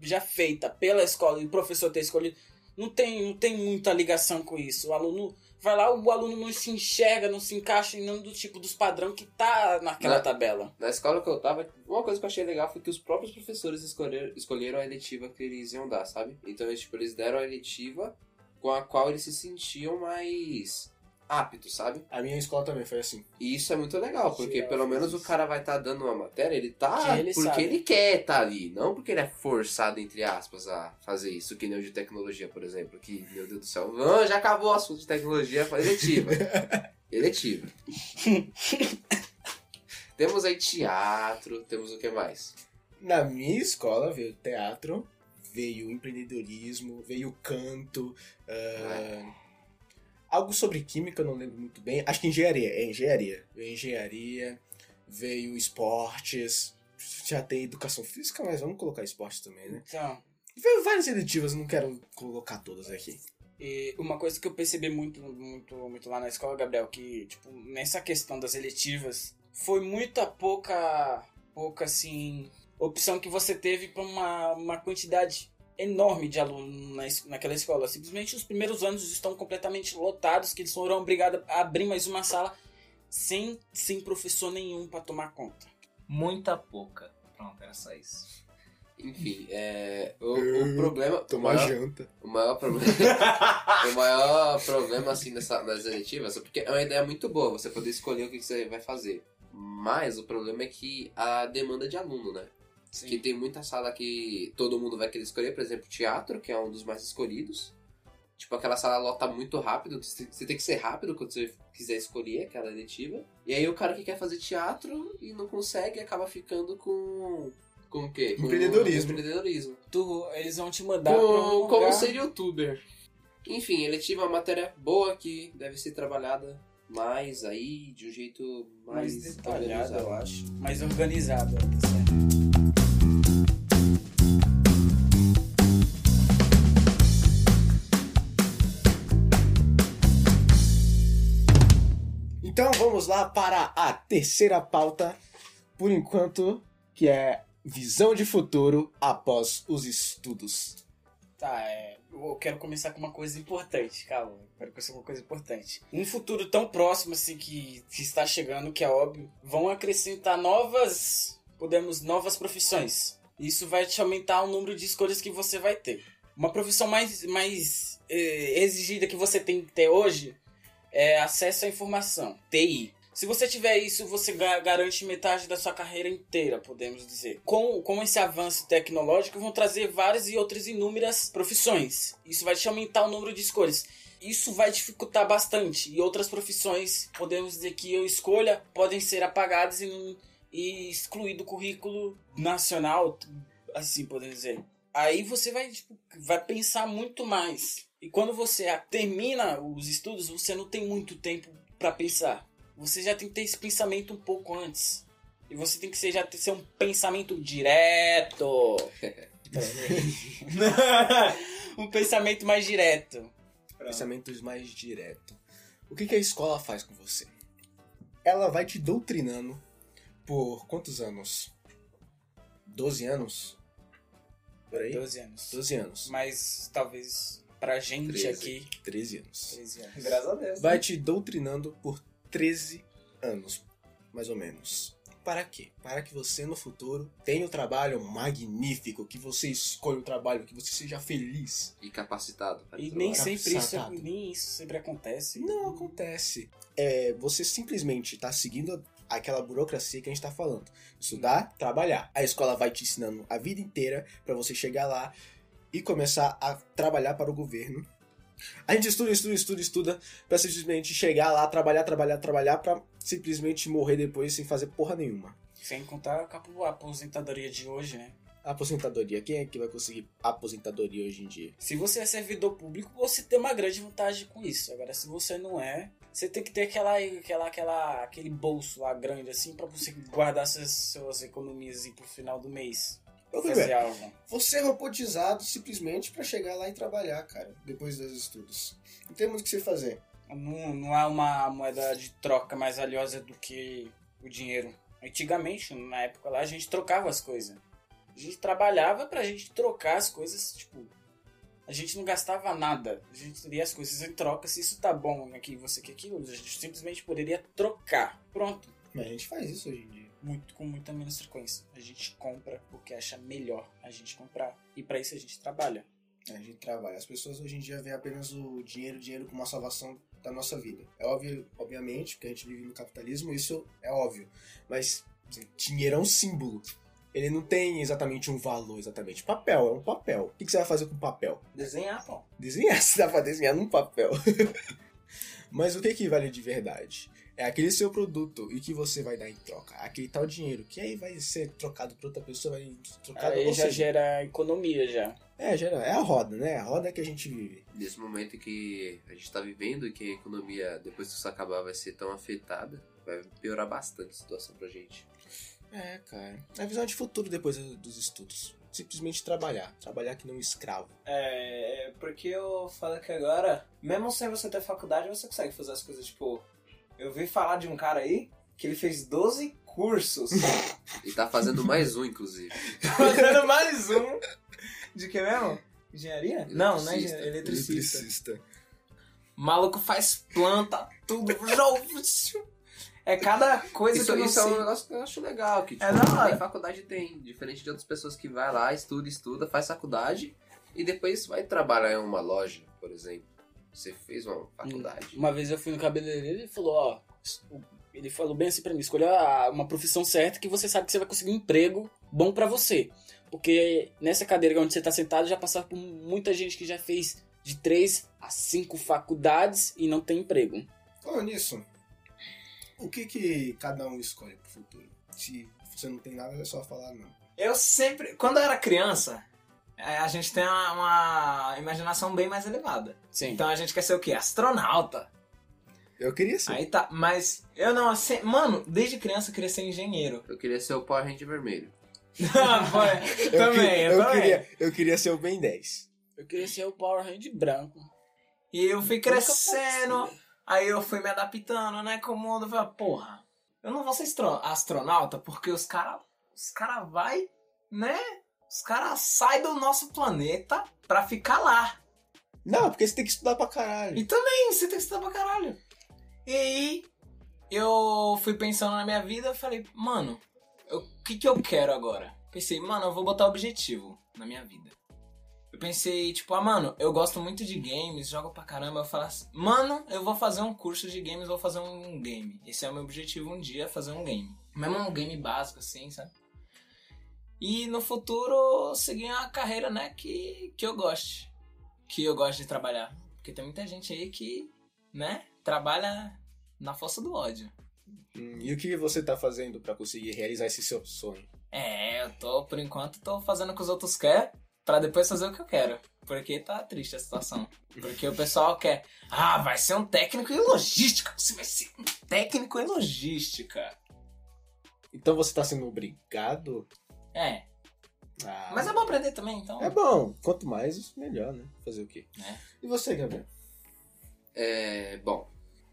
já feita pela escola e o professor ter escolhido, não tem, não tem muita ligação com isso. O aluno vai lá, o aluno não se enxerga, não se encaixa em nenhum do tipo dos padrão que tá naquela Né? tabela. Na escola que eu tava, uma coisa que eu achei legal foi que os próprios professores escolheram, escolheram a eletiva que eles iam dar, sabe? Então, eles, tipo, eles deram a eletiva com a qual eles se sentiam mais aptos, sabe? A minha escola também foi assim. E isso é muito legal, porque Sim, pelo menos fiz o cara vai estar dando uma matéria, ele tá ele porque sabe. ele quer estar ali, não porque ele é forçado, entre aspas, a fazer isso, que nem o de tecnologia, por exemplo, que, meu Deus do céu, ah, já acabou o assunto de tecnologia, foi eletiva. eletiva. temos aí teatro, temos o que mais? Na minha escola veio teatro, veio empreendedorismo, veio canto, ah, algo sobre química, eu não lembro muito bem. Acho que engenharia, é engenharia. Veio engenharia, veio esportes, já tem educação física, mas vamos colocar esportes também, né? Então, Veio várias eletivas, não quero colocar todas aqui. E uma coisa que eu percebi muito, muito, muito lá na escola, Gabriel, que, tipo, nessa questão das eletivas, foi muita pouca, pouca, assim, opção que você teve para uma, uma quantidade enorme de alunos na, naquela escola. Simplesmente os primeiros anos estão completamente lotados, que eles foram obrigados a abrir mais uma sala sem, sem professor nenhum para tomar conta. Muita pouca. Pronto, era só isso. Enfim, é, o, o problema... o Tomar maior- janta. O maior problema. o maior problema, assim, nessa, nas eletivas é porque é uma ideia muito boa você poder escolher o que que você vai fazer. Mas o problema é que a demanda de aluno, né? Que tem muita sala que todo mundo vai querer escolher, por exemplo, teatro, que é um dos mais escolhidos. Tipo, aquela sala lota muito rápido, você tem que ser rápido quando você quiser escolher aquela eletiva. E aí o cara que quer fazer teatro e não consegue acaba ficando com. Com o quê? Com Empreendedorismo. Empreendedorismo. Tu, eles vão te mandar pra um Com, como ser youtuber. Enfim, eletiva é uma matéria boa que deve ser trabalhada mais aí, de um jeito mais, mais detalhado, organizado. eu acho. Mais organizado, tá certo. Então vamos lá para a terceira pauta, por enquanto, que é visão de futuro após os estudos. Tá, é. Eu quero começar com uma coisa importante, calma. Quero começar com uma coisa importante. Um futuro tão próximo, assim, que, que está chegando, que é óbvio, vão acrescentar novas. Podemos, novas profissões. Isso vai te aumentar o número de escolhas que você vai ter. Uma profissão mais, mais eh, exigida que você tem que ter hoje é acesso à informação, TI. Se você tiver isso, você ga- garante metade da sua carreira inteira, podemos dizer. Com, com esse avanço tecnológico, vão trazer várias e outras inúmeras profissões. Isso vai te aumentar o número de escolhas. Isso vai dificultar bastante. E outras profissões, podemos dizer que eu escolha, podem ser apagadas e, não- e do currículo nacional, assim podemos dizer. Aí você vai, tipo, vai pensar muito mais. E quando você termina os estudos, você não tem muito tempo para pensar. você já tem que ter esse pensamento um pouco antes. E você tem que ser, já ter, ser um pensamento direto. um pensamento mais direto. Pensamentos mais direto. O que, que a escola faz com você? Ela vai te doutrinando por quantos anos? 12 anos? Por aí? 12 anos. 12 anos. Mas talvez pra gente 13. aqui. 13 anos. 13 anos. Graças a Deus. Vai te doutrinando por 13 anos, mais ou menos. Para quê? Para que você no futuro tenha um trabalho magnífico, que você escolha o trabalho, que você seja feliz. E capacitado. E nem sempre isso, Sapatado. nem isso sempre acontece. Não acontece. É, você simplesmente está seguindo aquela burocracia que a gente está falando. Estudar, trabalhar. A escola vai te ensinando a vida inteira para você chegar lá e começar a trabalhar para o governo. A gente estuda, estuda, estuda, estuda para simplesmente chegar lá, trabalhar, trabalhar, trabalhar para simplesmente morrer depois sem fazer porra nenhuma. Sem contar a a aposentadoria de hoje, né? Aposentadoria. Quem é que vai conseguir aposentadoria hoje em dia? Se você é servidor público, você tem uma grande vantagem com isso. Agora, se você não é, você tem que ter aquela, aquela, aquela, aquele bolso lá grande assim pra você guardar suas, suas economias assim, pro final do mês. Ô, Fazer algo. Você é robotizado simplesmente para chegar lá e trabalhar, cara, depois dos estudos. Não tem muito o que você fazer. Não, não há uma moeda de troca mais valiosa do que o dinheiro. Antigamente, na época lá, a gente trocava as coisas. A gente trabalhava pra gente trocar as coisas, tipo. A gente não gastava nada. A gente teria as coisas em troca. Se isso tá bom aqui você quer aquilo, a gente simplesmente poderia trocar. Pronto. Mas a gente faz isso hoje em dia. Muito, com muita menos frequência. A gente compra porque acha melhor a gente comprar. E pra isso a gente trabalha. A gente trabalha. As pessoas hoje em dia veem apenas o dinheiro, dinheiro como uma salvação da nossa vida. É óbvio, obviamente, porque a gente vive no capitalismo, isso é óbvio. Mas dinheiro é um símbolo. Ele não tem exatamente um valor, exatamente. Papel é um papel. O que que você vai fazer com papel? Desenhar, pô. Desenhar, você dá pra desenhar num papel. Mas o que que vale de verdade? É aquele seu produto e que você vai dar em troca. Aquele tal dinheiro que aí vai ser trocado pra outra pessoa, vai trocado Aí já seja, gera economia já. É, gera, é a roda, né? É a roda que a gente vive. Nesse momento que a gente está vivendo e que a economia, depois que isso acabar, vai ser tão afetada, vai piorar bastante a situação pra gente. É, cara. É a visão de futuro depois dos estudos. Simplesmente trabalhar. Trabalhar que não um escravo. É, porque eu falo que agora, mesmo sem você ter faculdade, você consegue fazer as coisas, tipo... Eu vi falar de um cara aí que ele fez 12 cursos. E tá fazendo mais um, inclusive. Fazendo mais um. De que mesmo? Engenharia? Não, não é Eletricista. engenharia. Eletricista. Eletricista. O maluco faz planta, tudo. É cada coisa Isso, que eu isso é sei. um negócio que eu acho legal, que tipo, É da hora. tem faculdade tem. Diferente de outras pessoas que vai lá, estuda, estuda, faz faculdade e depois vai trabalhar em uma loja, por exemplo. Você fez uma faculdade. Uma vez eu fui no cabeleireiro e ele falou, ó, ele falou bem assim pra mim, escolha uma profissão certa que você sabe que você vai conseguir um emprego bom pra você. Porque nessa cadeira onde você tá sentado já passaram por muita gente que já fez de três a cinco faculdades e não tem emprego. Falando nisso, o que que cada um escolhe pro futuro? Se você não tem nada, é só falar não. Eu sempre. Quando eu era criança, é, a gente tem uma, uma imaginação bem mais elevada. Sim. Então a gente quer ser o quê? Astronauta. Eu queria ser. Aí tá. Mas eu não. Assim, mano, desde criança eu queria ser engenheiro. Eu queria ser o Power Ranger vermelho. Foi, eu, também, queria, eu, eu, também. queria, eu queria ser o Ben 10. Eu queria ser o Power Ranger branco. E eu fui crescendo. Aí eu fui me adaptando, né, com o mundo. Eu falei, porra, eu não vou ser astro- astronauta porque os caras os cara vai, né? Os caras saem do nosso planeta pra ficar lá. Não, porque você tem que estudar pra caralho. E também, você tem que estudar pra caralho. E aí, eu fui pensando na minha vida, eu falei, mano, o que que eu quero agora? Pensei, mano, eu vou botar objetivo na minha vida. Eu pensei, tipo, ah, mano, eu gosto muito de games, jogo pra caramba. Eu falo assim, mano, eu vou fazer um curso de games, vou fazer um game. Esse é o meu objetivo um dia, fazer um game. Mesmo um game básico, assim, sabe? E no futuro, seguir uma carreira, né, que, que eu goste. Que eu gosto de trabalhar. Porque tem muita gente aí que, né, trabalha na força do ódio. Hum, e o que você tá fazendo pra conseguir realizar esse seu sonho? É, eu tô, por enquanto, tô fazendo o que os outros querem. Pra depois fazer o que eu quero. Porque tá triste a situação. Porque o pessoal quer, ah, vai ser um técnico em logística. Você vai ser um técnico em logística. Então você tá sendo obrigado? É, Ah, mas é bom aprender também, então. É bom. Quanto mais, melhor, né? Fazer o quê? É. E você, Gabriel? É, bom,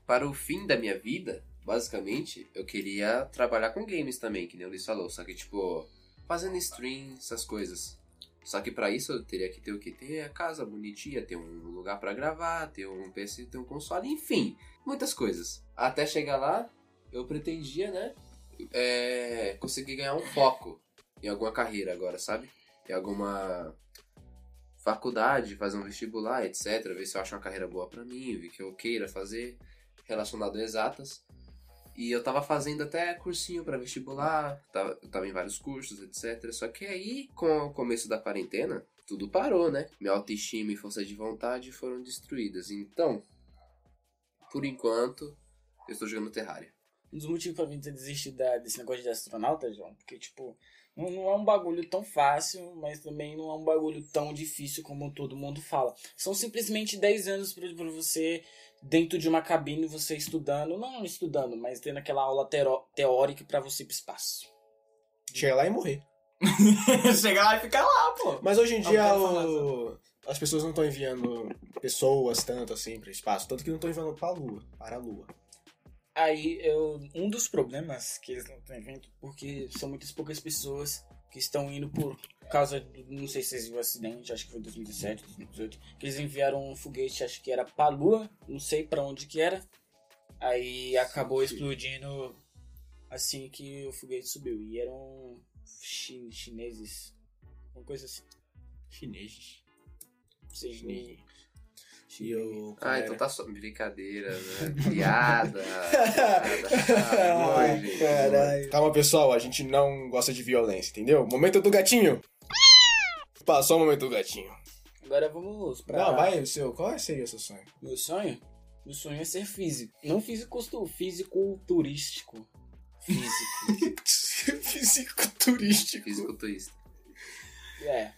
para o fim da minha vida, basicamente, eu queria trabalhar com games também, que nem o Luiz falou. Só que, tipo, fazendo stream, essas coisas. Só que pra isso eu teria que ter o quê? Ter a casa bonitinha, ter um lugar pra gravar, ter um PC, ter um console, enfim, muitas coisas. Até chegar lá, eu pretendia, né, é, conseguir ganhar um foco em alguma carreira agora, sabe? Em alguma faculdade, fazer um vestibular, etc. Ver se eu acho uma carreira boa pra mim, ver que eu queira fazer relacionado a exatas. E eu tava fazendo até cursinho pra vestibular, tava, eu tava em vários cursos, etc. Só que aí, com o começo da quarentena, tudo parou, né? Minha autoestima e força de vontade foram destruídas. Então, por enquanto, eu estou jogando Terraria. Um dos motivos pra mim ter desistido desse negócio de astronauta, João, porque, tipo, não, não é um bagulho tão fácil, mas também não é um bagulho tão difícil como todo mundo fala. São simplesmente 10 anos pra, pra você, dentro de uma cabine, você estudando, não estudando, mas tendo aquela aula teórica pra você ir pro espaço. Chegar lá e morrer. Chegar lá e ficar lá, pô. Mas hoje em Não dia o- as pessoas não estão enviando pessoas tanto assim para espaço, tanto que não estão enviando para a Lua, para a Lua. Aí, eu, um dos problemas que eles não estão vendo, porque são muitas poucas pessoas que estão indo por causa, do, não sei se vocês viram o acidente, acho que foi 2017, 2018, que eles enviaram um foguete, acho que era pra Lua, não sei pra onde que era. Aí acabou explodindo assim que o foguete subiu. E eram chi- chineses, uma coisa assim. Chineses. Sim, E eu, Ah, então tá só. Brincadeira, né? Piada. Caralho. Calma, pessoal, a gente não gosta de violência, entendeu? Momento do gatinho. Passou o momento do gatinho. Agora vamos pra. Não, vai, o seu. Qual seria o seu sonho? Meu sonho? Meu sonho é ser físico. Não físico, físico turístico. Físico. Físico turístico. Fisiculturista. é.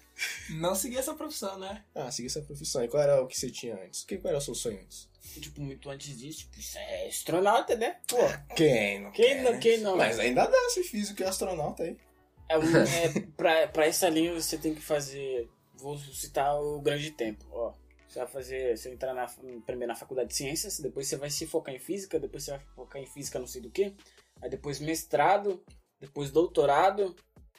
Não seguir essa profissão, né? Ah, segui essa profissão. E qual era o que você tinha antes? Que, qual era o seu sonho antes? Tipo, muito antes disso, tipo, isso é astronauta, né? Pô. Quem não Quem quer, não- né? quem não? Mas ainda dá ser físico e astronauta aí. É, um- é, pra, pra essa linha você tem que fazer. Vou citar o grande tempo. Ó, você vai fazer. Você entrar na, primeiro na faculdade de ciências, depois você vai se focar em física, depois você vai focar em física não sei do que. Aí depois mestrado, depois doutorado.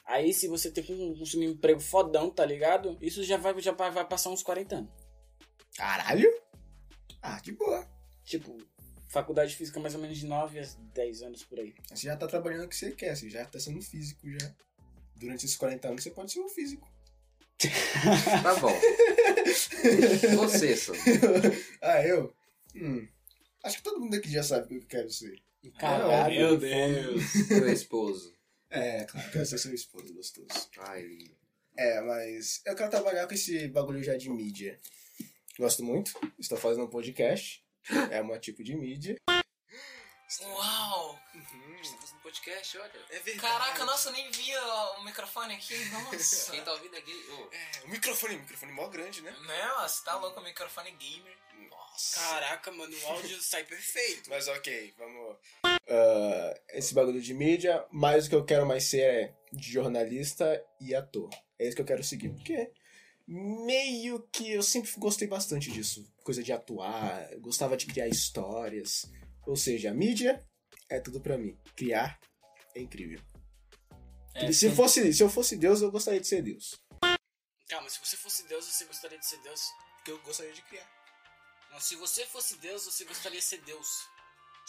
Aí se você tem que conseguir um emprego fodão, tá ligado? Isso já vai, já vai vai passar uns 40 anos. Caralho? Ah, de boa. Tipo, faculdade de física mais ou menos de 9 a 10 anos por aí. Você já tá trabalhando o que você quer, você já tá sendo físico já. Durante esses 40 anos você pode ser um físico. Tá bom. Você, Sandro. ah, eu? Hum. Acho que todo mundo aqui já sabe o que eu quero ser. Caralho, meu Deus. Meu esposo. É, claro, quero ser seu esposo gostoso. Ai, lindo. É, mas eu quero trabalhar com esse bagulho já de mídia. Gosto muito, estou fazendo um podcast. É um tipo de mídia. Uau! Você tá fazendo podcast, olha. É verdade. Caraca, nossa, eu nem via o microfone aqui. Nossa. Quem tá ouvindo aqui. ô, É, o microfone, o microfone mó grande, né? Não, você tá louco, o microfone gamer. Nossa. Caraca, mano, o áudio sai perfeito. Mas ok, vamos. Ah, esse bagulho de mídia, mas o que eu quero mais ser é de jornalista e ator. É isso que eu quero seguir. Porque meio que eu sempre gostei bastante disso. Coisa de atuar, gostava de criar histórias. Ou seja, a mídia é tudo pra mim. Criar é incrível. É, se, sim. fosse, se eu fosse Deus, eu gostaria de ser Deus. Calma, se você fosse Deus, você gostaria de ser Deus? Porque eu gostaria de criar. Não, se você fosse Deus, você gostaria de ser Deus.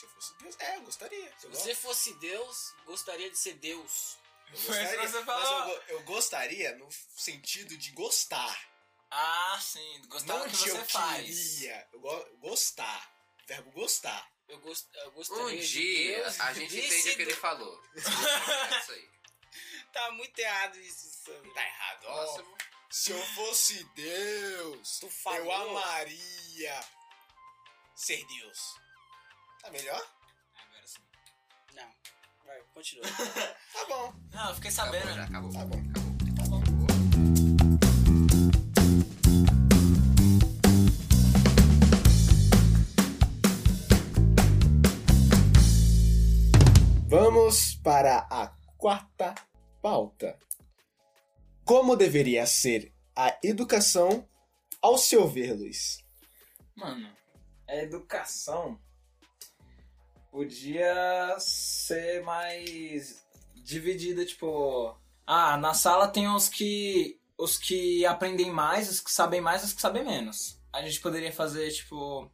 Se eu fosse Deus, é, eu gostaria. Se você fosse Deus, gostaria de ser Deus. Eu gostaria, mas eu, eu gostaria no sentido de gostar. Ah, sim. Gostar não do que você eu faz. queria. Eu go- gostar. Verbo gostar. Eu, gost, eu gostaria Um de dia Deus. a gente de entende o que ele falou. É isso aí. Tá muito errado isso, Sam. Tá errado. ó. Próximo. Se eu fosse Deus, Tu falou. eu amaria ser Deus. Tá melhor? Agora sim. Não. Vai, continua. tá bom. Não, eu fiquei sabendo. Acabou, já, acabou. Tá bom. Acabou. Tá bom. Vamos para a quarta pauta. Como deveria ser a educação ao seu ver, Luiz? Mano, a educação podia ser mais dividida, tipo. Ah, na sala tem os que. os que aprendem mais, os que sabem mais, os que sabem menos. A gente poderia fazer, tipo.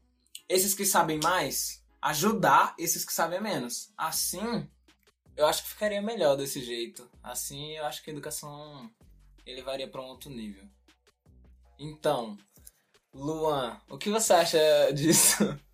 Esses que sabem mais, ajudar esses que sabem menos. Assim, eu acho que ficaria melhor desse jeito. Assim, eu acho que a educação elevaria para um outro nível. Então, Luan, o que você acha disso?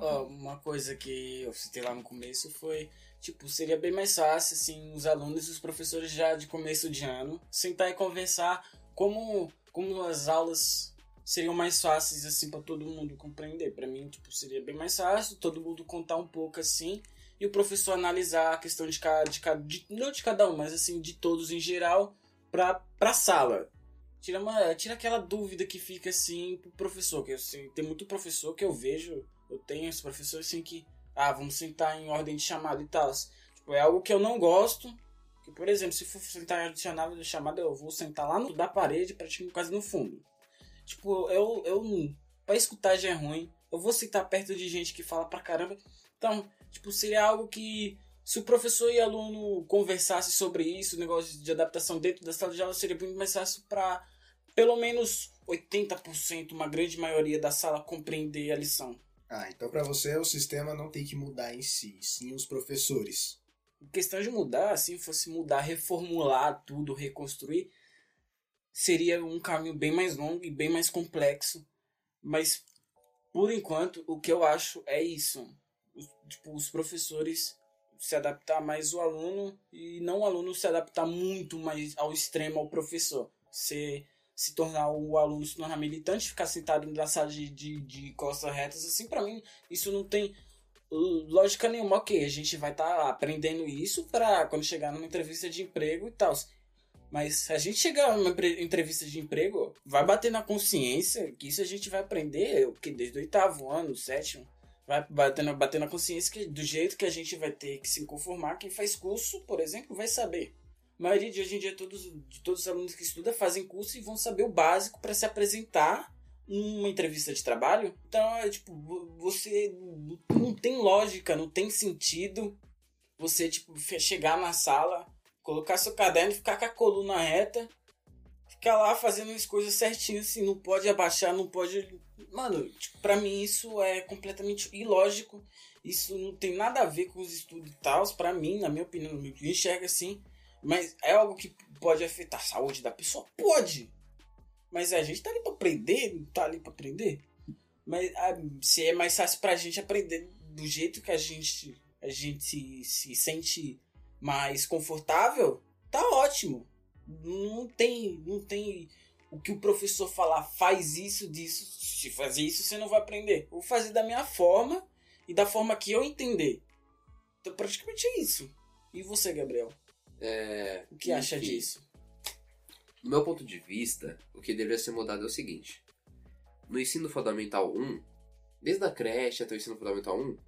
Ó, uma coisa que eu citei lá no começo foi, tipo, seria bem mais fácil, assim, os alunos e os professores já de começo de ano sentar e conversar como, como as aulas seriam mais fáceis, assim, para todo mundo compreender. Para mim, tipo, seria bem mais fácil, todo mundo contar um pouco, assim, e o professor analisar a questão de cada, de cada de, não de cada um, mas, assim, de todos em geral, pra, pra sala. Tira, uma, tira aquela dúvida que fica, assim, pro professor, que assim, tem muito professor que eu vejo eu tenho esse professor assim que, ah, vamos sentar em ordem de chamada e tal. Tipo, é algo que eu não gosto. Que, por exemplo, se for sentar em ordem de chamada, eu vou sentar lá no da parede, praticamente quase no fundo. Tipo, eu, eu pra escutar já é ruim. Eu vou sentar perto de gente que fala pra caramba. Então, tipo, seria algo que se o professor e aluno conversassem sobre isso, o negócio de adaptação dentro da sala de aula seria muito mais fácil para pelo menos 80%, uma grande maioria da sala compreender a lição. Ah, então para você o sistema não tem que mudar em si, sim os professores. Em questão de mudar, assim, fosse mudar, reformular tudo, reconstruir, seria um caminho bem mais longo e bem mais complexo. Mas, por enquanto, o que eu acho é isso. Os, tipo, os professores se adaptar mais ao aluno e não o aluno se adaptar muito mais ao extremo ao professor. Ser se tornar o aluno se tornar militante, ficar sentado na sala de, de, de costas retas, assim, para mim, isso não tem lógica nenhuma. Ok, a gente vai estar tá aprendendo isso para quando chegar numa entrevista de emprego e tal. Mas se a gente chegar numa entrevista de emprego, vai bater na consciência que isso a gente vai aprender que desde o oitavo ano, sétimo. Vai bater bater na consciência que do jeito que a gente vai ter que se conformar, quem faz curso, por exemplo, vai saber. A maioria de hoje em dia, todos, de todos os alunos que estudam fazem curso e vão saber o básico para se apresentar numa entrevista de trabalho. Então, é tipo, você não tem lógica, não tem sentido você, tipo, chegar na sala, colocar seu caderno ficar com a coluna reta, ficar lá fazendo as coisas certinhas, assim, não pode abaixar, não pode. Mano, tipo, pra mim isso é completamente ilógico. Isso não tem nada a ver com os estudos e tal. Pra mim, na minha opinião, eu enxergo assim mas é algo que pode afetar a saúde da pessoa? Pode. Mas a gente tá ali pra aprender, não tá ali pra aprender. Mas a, se é mais fácil pra gente aprender do jeito que a gente, a gente se, se sente mais confortável, tá ótimo. Não tem, não tem o que o professor falar, faz isso, disso. Se fazer isso, você não vai aprender. vou fazer da minha forma e da forma que eu entender. Então, praticamente é isso. E você, Gabriel? É, o que acha enfim, disso? Do meu ponto de vista, o que deveria ser mudado é o seguinte: no ensino fundamental 1, desde a creche até o ensino fundamental 1,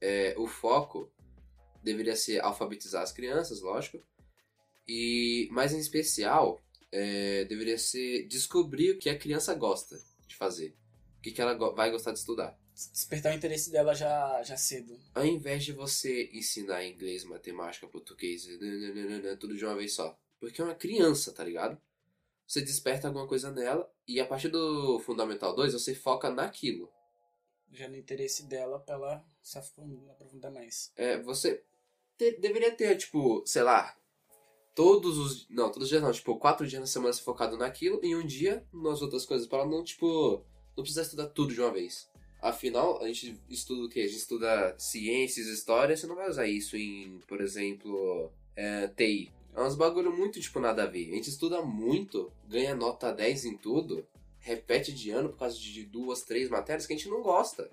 é, o foco deveria ser alfabetizar as crianças, lógico, e mais em especial é, deveria ser descobrir o que a criança gosta de fazer, o que, que ela vai gostar de estudar despertar o interesse dela já, já cedo. Ao invés de você ensinar inglês, matemática, português, tudo de uma vez só. Porque é uma criança, tá ligado? Você desperta alguma coisa nela e a partir do Fundamental 2 você foca naquilo. Já no interesse dela pra ela se aprofundar mais. É, você ter, deveria ter, tipo, sei lá, todos os. Não, todos os dias não, tipo, quatro dias na semana se focado naquilo e um dia nas outras coisas para ela não, tipo, não precisar estudar tudo de uma vez. Afinal, a gente estuda o quê? A gente estuda ciências, história, você não vai usar isso em, por exemplo, é, TI. É uns bagulho muito, tipo, nada a ver. A gente estuda muito, ganha nota 10 em tudo, repete de ano por causa de duas, três matérias que a gente não gosta.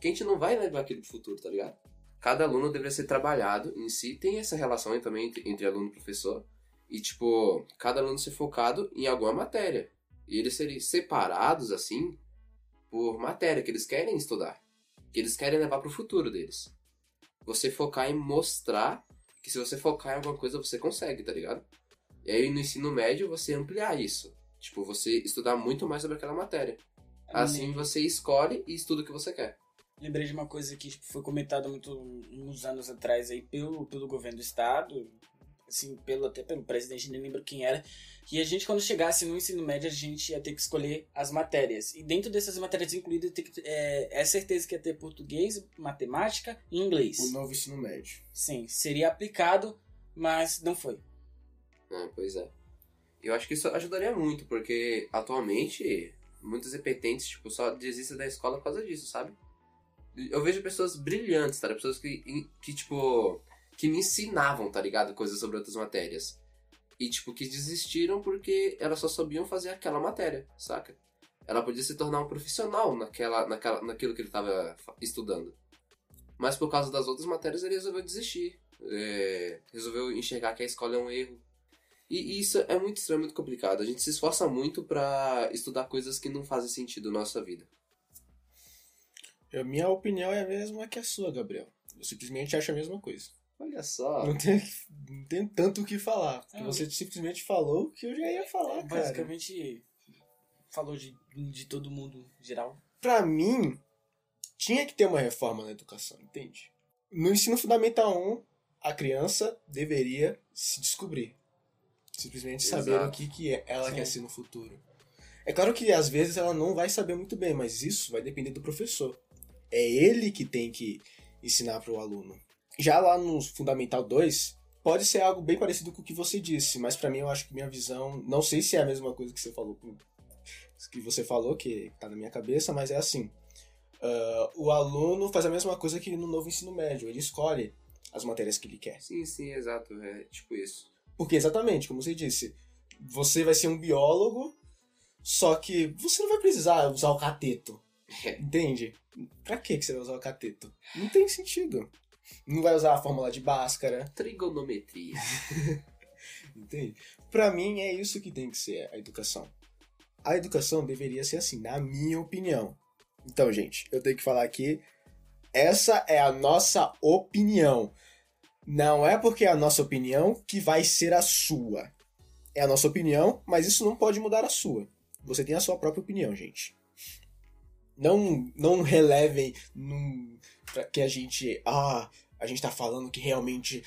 Que a gente não vai levar aquilo pro futuro, tá ligado? Cada aluno deveria ser trabalhado em si. Tem essa relação também entre, entre aluno e professor. E, tipo, cada aluno ser focado em alguma matéria. E eles serem separados, assim, por matéria que eles querem estudar, que eles querem levar para o futuro deles. você focar em mostrar que se você focar em alguma coisa, você consegue, tá ligado? E aí no ensino médio, você ampliar isso. Tipo, você estudar muito mais sobre aquela matéria. Assim você escolhe e estuda o que você quer. Lembrei de uma coisa que tipo, foi comentada muito uns anos atrás aí pelo, pelo governo do estado, assim, pelo, até pelo presidente, nem lembro quem era, que a gente, quando chegasse no ensino médio, a gente ia ter que escolher as matérias. E dentro dessas matérias incluídas, ter que, é, é certeza que ia ter português, matemática e inglês. O novo ensino médio. Sim, seria aplicado, mas não foi. Ah, pois é. Eu acho que isso ajudaria muito, porque atualmente muitos repetentes, tipo, só desistem da escola por causa disso, sabe? Eu vejo pessoas brilhantes, tá? Pessoas que, que tipo, que me ensinavam, tá ligado? Coisas sobre outras matérias. E, tipo, que desistiram porque elas só sabiam fazer aquela matéria, saca? Ela podia se tornar um profissional naquela, naquela, naquilo que ele tava estudando. Mas por causa das outras matérias ele resolveu desistir. É, resolveu enxergar que a escola é um erro. E isso é muito estranho, muito complicado. A gente se esforça muito pra estudar coisas que não fazem sentido na nossa vida. A minha opinião é a mesma que a sua, Gabriel. Eu simplesmente acho a mesma coisa. Olha só. Não tem, não tem tanto o que falar. porque É, você simplesmente falou o que eu já ia falar, cara. Basicamente, falou de, de todo mundo em geral. Pra mim, tinha que ter uma reforma na educação, entende? No ensino fundamental 1, a criança deveria se descobrir. Simplesmente saber Exato. o que, que é- ela Sim. quer ser no futuro. É claro que às vezes ela não vai saber muito bem, mas isso vai depender do professor. É ele que tem que ensinar para o aluno. Já lá no Fundamental 2, pode ser algo bem parecido com o que você disse, mas pra mim eu acho que minha visão, não sei se é a mesma coisa que você falou, que você falou, que tá na minha cabeça, mas é assim. Ah, o aluno faz a mesma coisa que no novo ensino médio, ele escolhe as matérias que ele quer. Sim, sim, exato. É tipo isso. Porque exatamente, como você disse, você vai ser um biólogo, só que você não vai precisar usar o cateto. É. Entende? Pra que que você vai usar o cateto? Não tem sentido. Não vai usar a fórmula de Bhaskara, Trigonometria. entende? Pra mim é isso que tem que ser a educação. A educação deveria ser assim, na minha opinião. Então, gente, eu tenho que falar aqui, essa é a nossa opinião. Não é porque é a nossa opinião que vai ser a sua. É a nossa opinião, mas isso não pode mudar a sua. Você tem a sua própria opinião, gente. Não, não relevem num, pra que a gente. Ah, a gente tá falando que realmente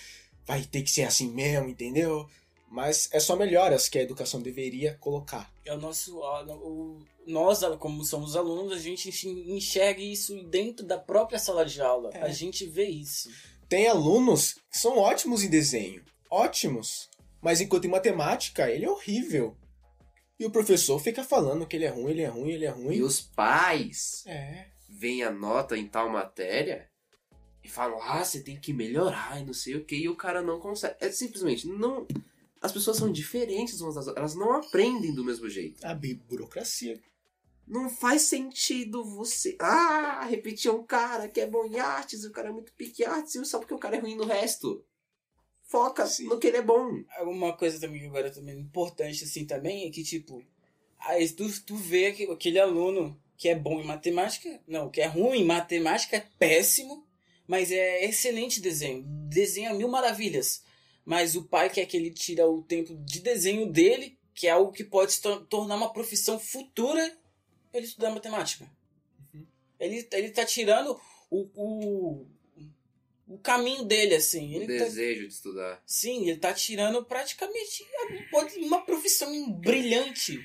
vai ter que ser assim mesmo, entendeu? Mas é só melhoras que a educação deveria colocar. É o nosso. o- nós, como somos alunos, a gente enx- enxerga isso dentro da própria sala de aula. É. A gente vê isso. Tem alunos que são ótimos em desenho. Ótimos. Mas enquanto em matemática, ele é horrível. E o professor fica falando que ele é ruim, ele é ruim, ele é ruim. E os pais É. veem a nota em tal matéria e falam, ah, você tem que melhorar e não sei o que, e o cara não consegue. É simplesmente, não. As pessoas são diferentes umas das outras, elas não aprendem do mesmo jeito. A burocracia. Não faz sentido você. Ah, repetir um cara que é bom em artes, e o cara é muito pique em artes, e só porque o cara é ruim no resto. Foca Sim. no que ele é bom. Uma coisa também que agora também importante assim também é que tipo, aí tu, tu vê aquele aluno que é bom em matemática, não, que é ruim em matemática, é péssimo, mas é excelente desenho, desenha mil maravilhas. Mas o pai quer que ele tira o tempo de desenho dele, que é algo que pode se tor- tornar uma profissão futura, pra ele estudar matemática. Uhum. Ele, ele tá tirando o, o, o caminho dele, assim. O Ele tá, desejo de estudar. Sim, ele tá tirando praticamente uma profissão brilhante.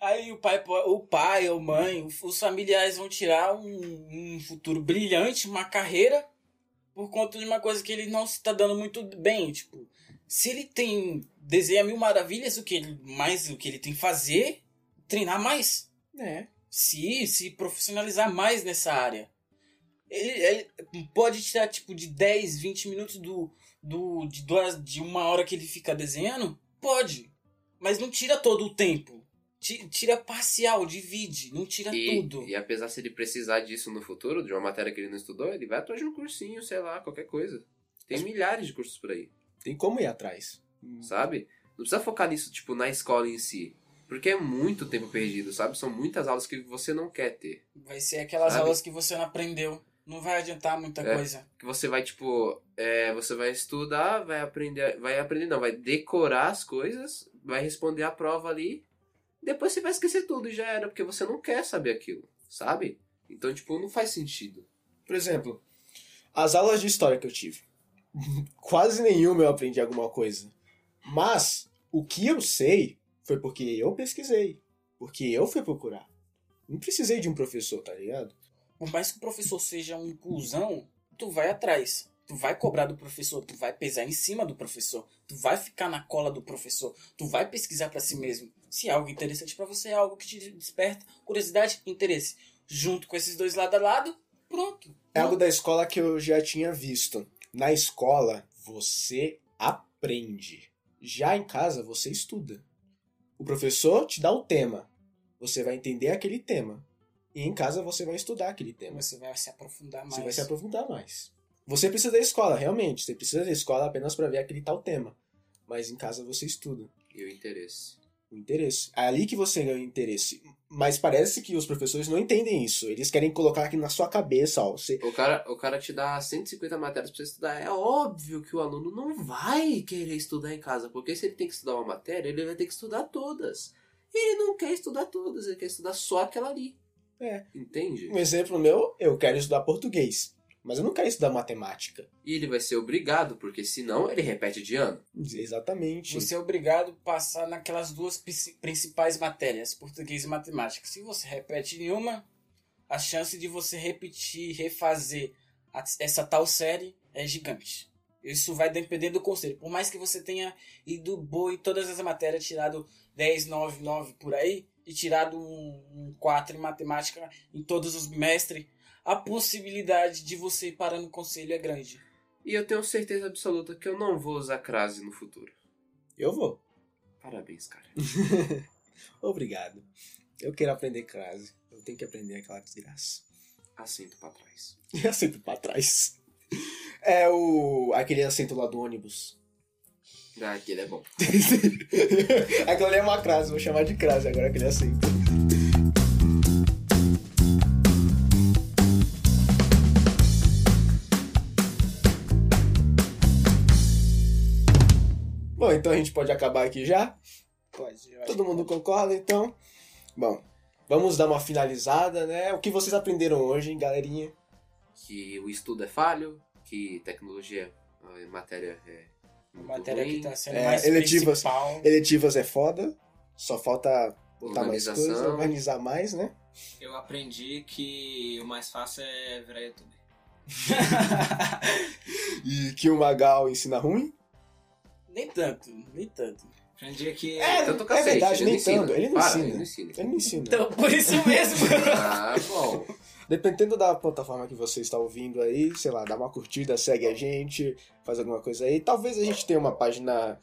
Aí o pai, o pai ou mãe, os familiares vão tirar um, um futuro brilhante, uma carreira, por conta de uma coisa que ele não se tá dando muito bem. Tipo, se ele tem desenha mil maravilhas, o que ele mais o que ele tem que fazer, treinar mais É. se se profissionalizar mais nessa área. Ele, ele pode tirar tipo de 10, 20 minutos do, do de, duas, de uma hora que ele fica desenhando? Pode. Mas não tira todo o tempo. Ti- Tira parcial, divide, não tira E, tudo. e apesar se ele precisar disso no futuro, de uma matéria que ele não estudou, ele vai atrás de um cursinho, sei lá, qualquer coisa. Tem milhares de cursos por aí, Tem como ir atrás. sabe? Não precisa focar nisso, tipo, na escola em si. Porque é muito tempo perdido, sabe? São muitas aulas que você não quer ter. Vai ser aquelas Sabe? aulas que você não aprendeu. Não vai adiantar muita É. coisa. Que você vai, tipo, é, você vai estudar, vai aprender, vai aprender não, vai decorar as coisas, vai responder a prova ali, depois você vai esquecer tudo e já era, porque você não quer saber aquilo, sabe? Então, tipo, não faz sentido. Por exemplo, as aulas de história que eu tive. Quase nenhuma eu aprendi alguma coisa. Mas o que eu sei foi porque eu pesquisei. Porque eu fui procurar. Não precisei de um professor, tá ligado? Por mais que o professor seja um cuzão, tu vai atrás. Tu vai cobrar do professor, tu vai pesar em cima do professor, tu vai ficar na cola do professor, tu vai pesquisar pra si mesmo. Se é algo interessante pra você, é algo que te desperta curiosidade e interesse. Junto com esses dois lado a lado, pronto. É algo da escola que eu já tinha visto. Na escola, você aprende. Já em casa, você estuda. O professor te dá o tema. Você vai entender aquele tema. E em casa, você vai estudar aquele tema. Você vai se aprofundar mais. Você vai se aprofundar mais. Você precisa da escola, realmente. Você precisa da escola apenas para ver aquele tal tema. Mas em casa você estuda. E o interesse. O interesse. É ali que você ganha o interesse. Mas parece que os professores não entendem isso. Eles querem colocar aqui na sua cabeça, ó. Você... O cara, o cara te dá 150 matérias pra você estudar. É óbvio que o aluno não vai querer estudar em casa, porque se ele tem que estudar uma matéria, ele vai ter que estudar todas. Ele não quer estudar todas, ele quer estudar só aquela ali. É. Entende? Um exemplo meu, eu quero estudar português. Mas eu não quero estudar matemática. E ele vai ser obrigado, porque senão ele repete de ano. Exatamente. Você é obrigado a passar naquelas duas principais matérias, português e matemática. Se você repete em uma, a chance de você repetir, refazer essa tal série é gigante. Isso vai depender do conselho. Por mais que você tenha ido boa em todas as matérias, tirado 10, 9, 9 por aí, e tirado um, um 4 em matemática em todos os bimestres, a possibilidade de você ir parar no conselho é grande. E eu tenho certeza absoluta que eu não vou usar crase no futuro. Eu vou. Parabéns, cara. Obrigado. Eu quero aprender crase. Eu tenho que aprender aquela desgraça. Assento pra trás. Assento pra trás. É o. aquele assento lá do ônibus. Ah, aquele é bom. Aquilo ali é uma crase, vou chamar de crase agora aquele assento. Bom, então a gente pode acabar aqui já. Pode, Todo mundo pode. concorda, então? Bom, vamos dar uma finalizada, né? O que vocês aprenderam hoje, hein, galerinha? Que o estudo é falho, que tecnologia, a matéria é muito matéria ruim. que tá sendo É, mais eletivas. principal. Eletivas é foda, só falta botar mais Organização. coisa, organizar mais, né? Eu aprendi que o mais fácil é virar youtuber. E que o Magal ensina ruim? Nem tanto, nem tanto. Aprendi que. É, Tanto é cacete, verdade, ele nem tanto. Ele não Para, ensina. Ele não ensina. Ele não ensina. Então, por isso mesmo. Ah, bom. Dependendo da plataforma que você está ouvindo aí, sei lá, dá uma curtida, segue a gente, faz alguma coisa aí. Talvez a gente tenha uma página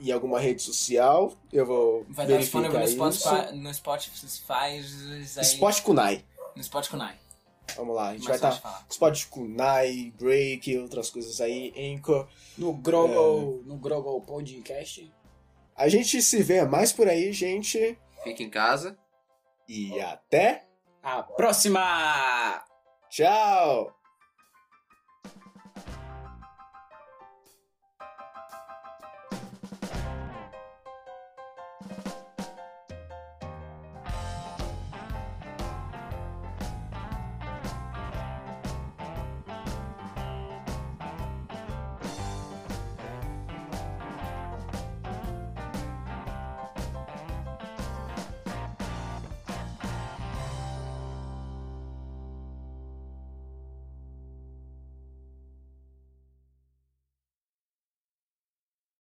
em alguma rede social. Eu vou Vai estar verificar disponível no. Spotify, no Spotify, aí, Spot Kunai. no Spotify. Vamos lá, a gente Mais vai estar de falar. Spot Kunai, Break, outras coisas aí, Anchor. No Grogol, no Grogol Podcast. A gente se vê mais por aí, gente. Fica em casa. E até A próxima! tchau!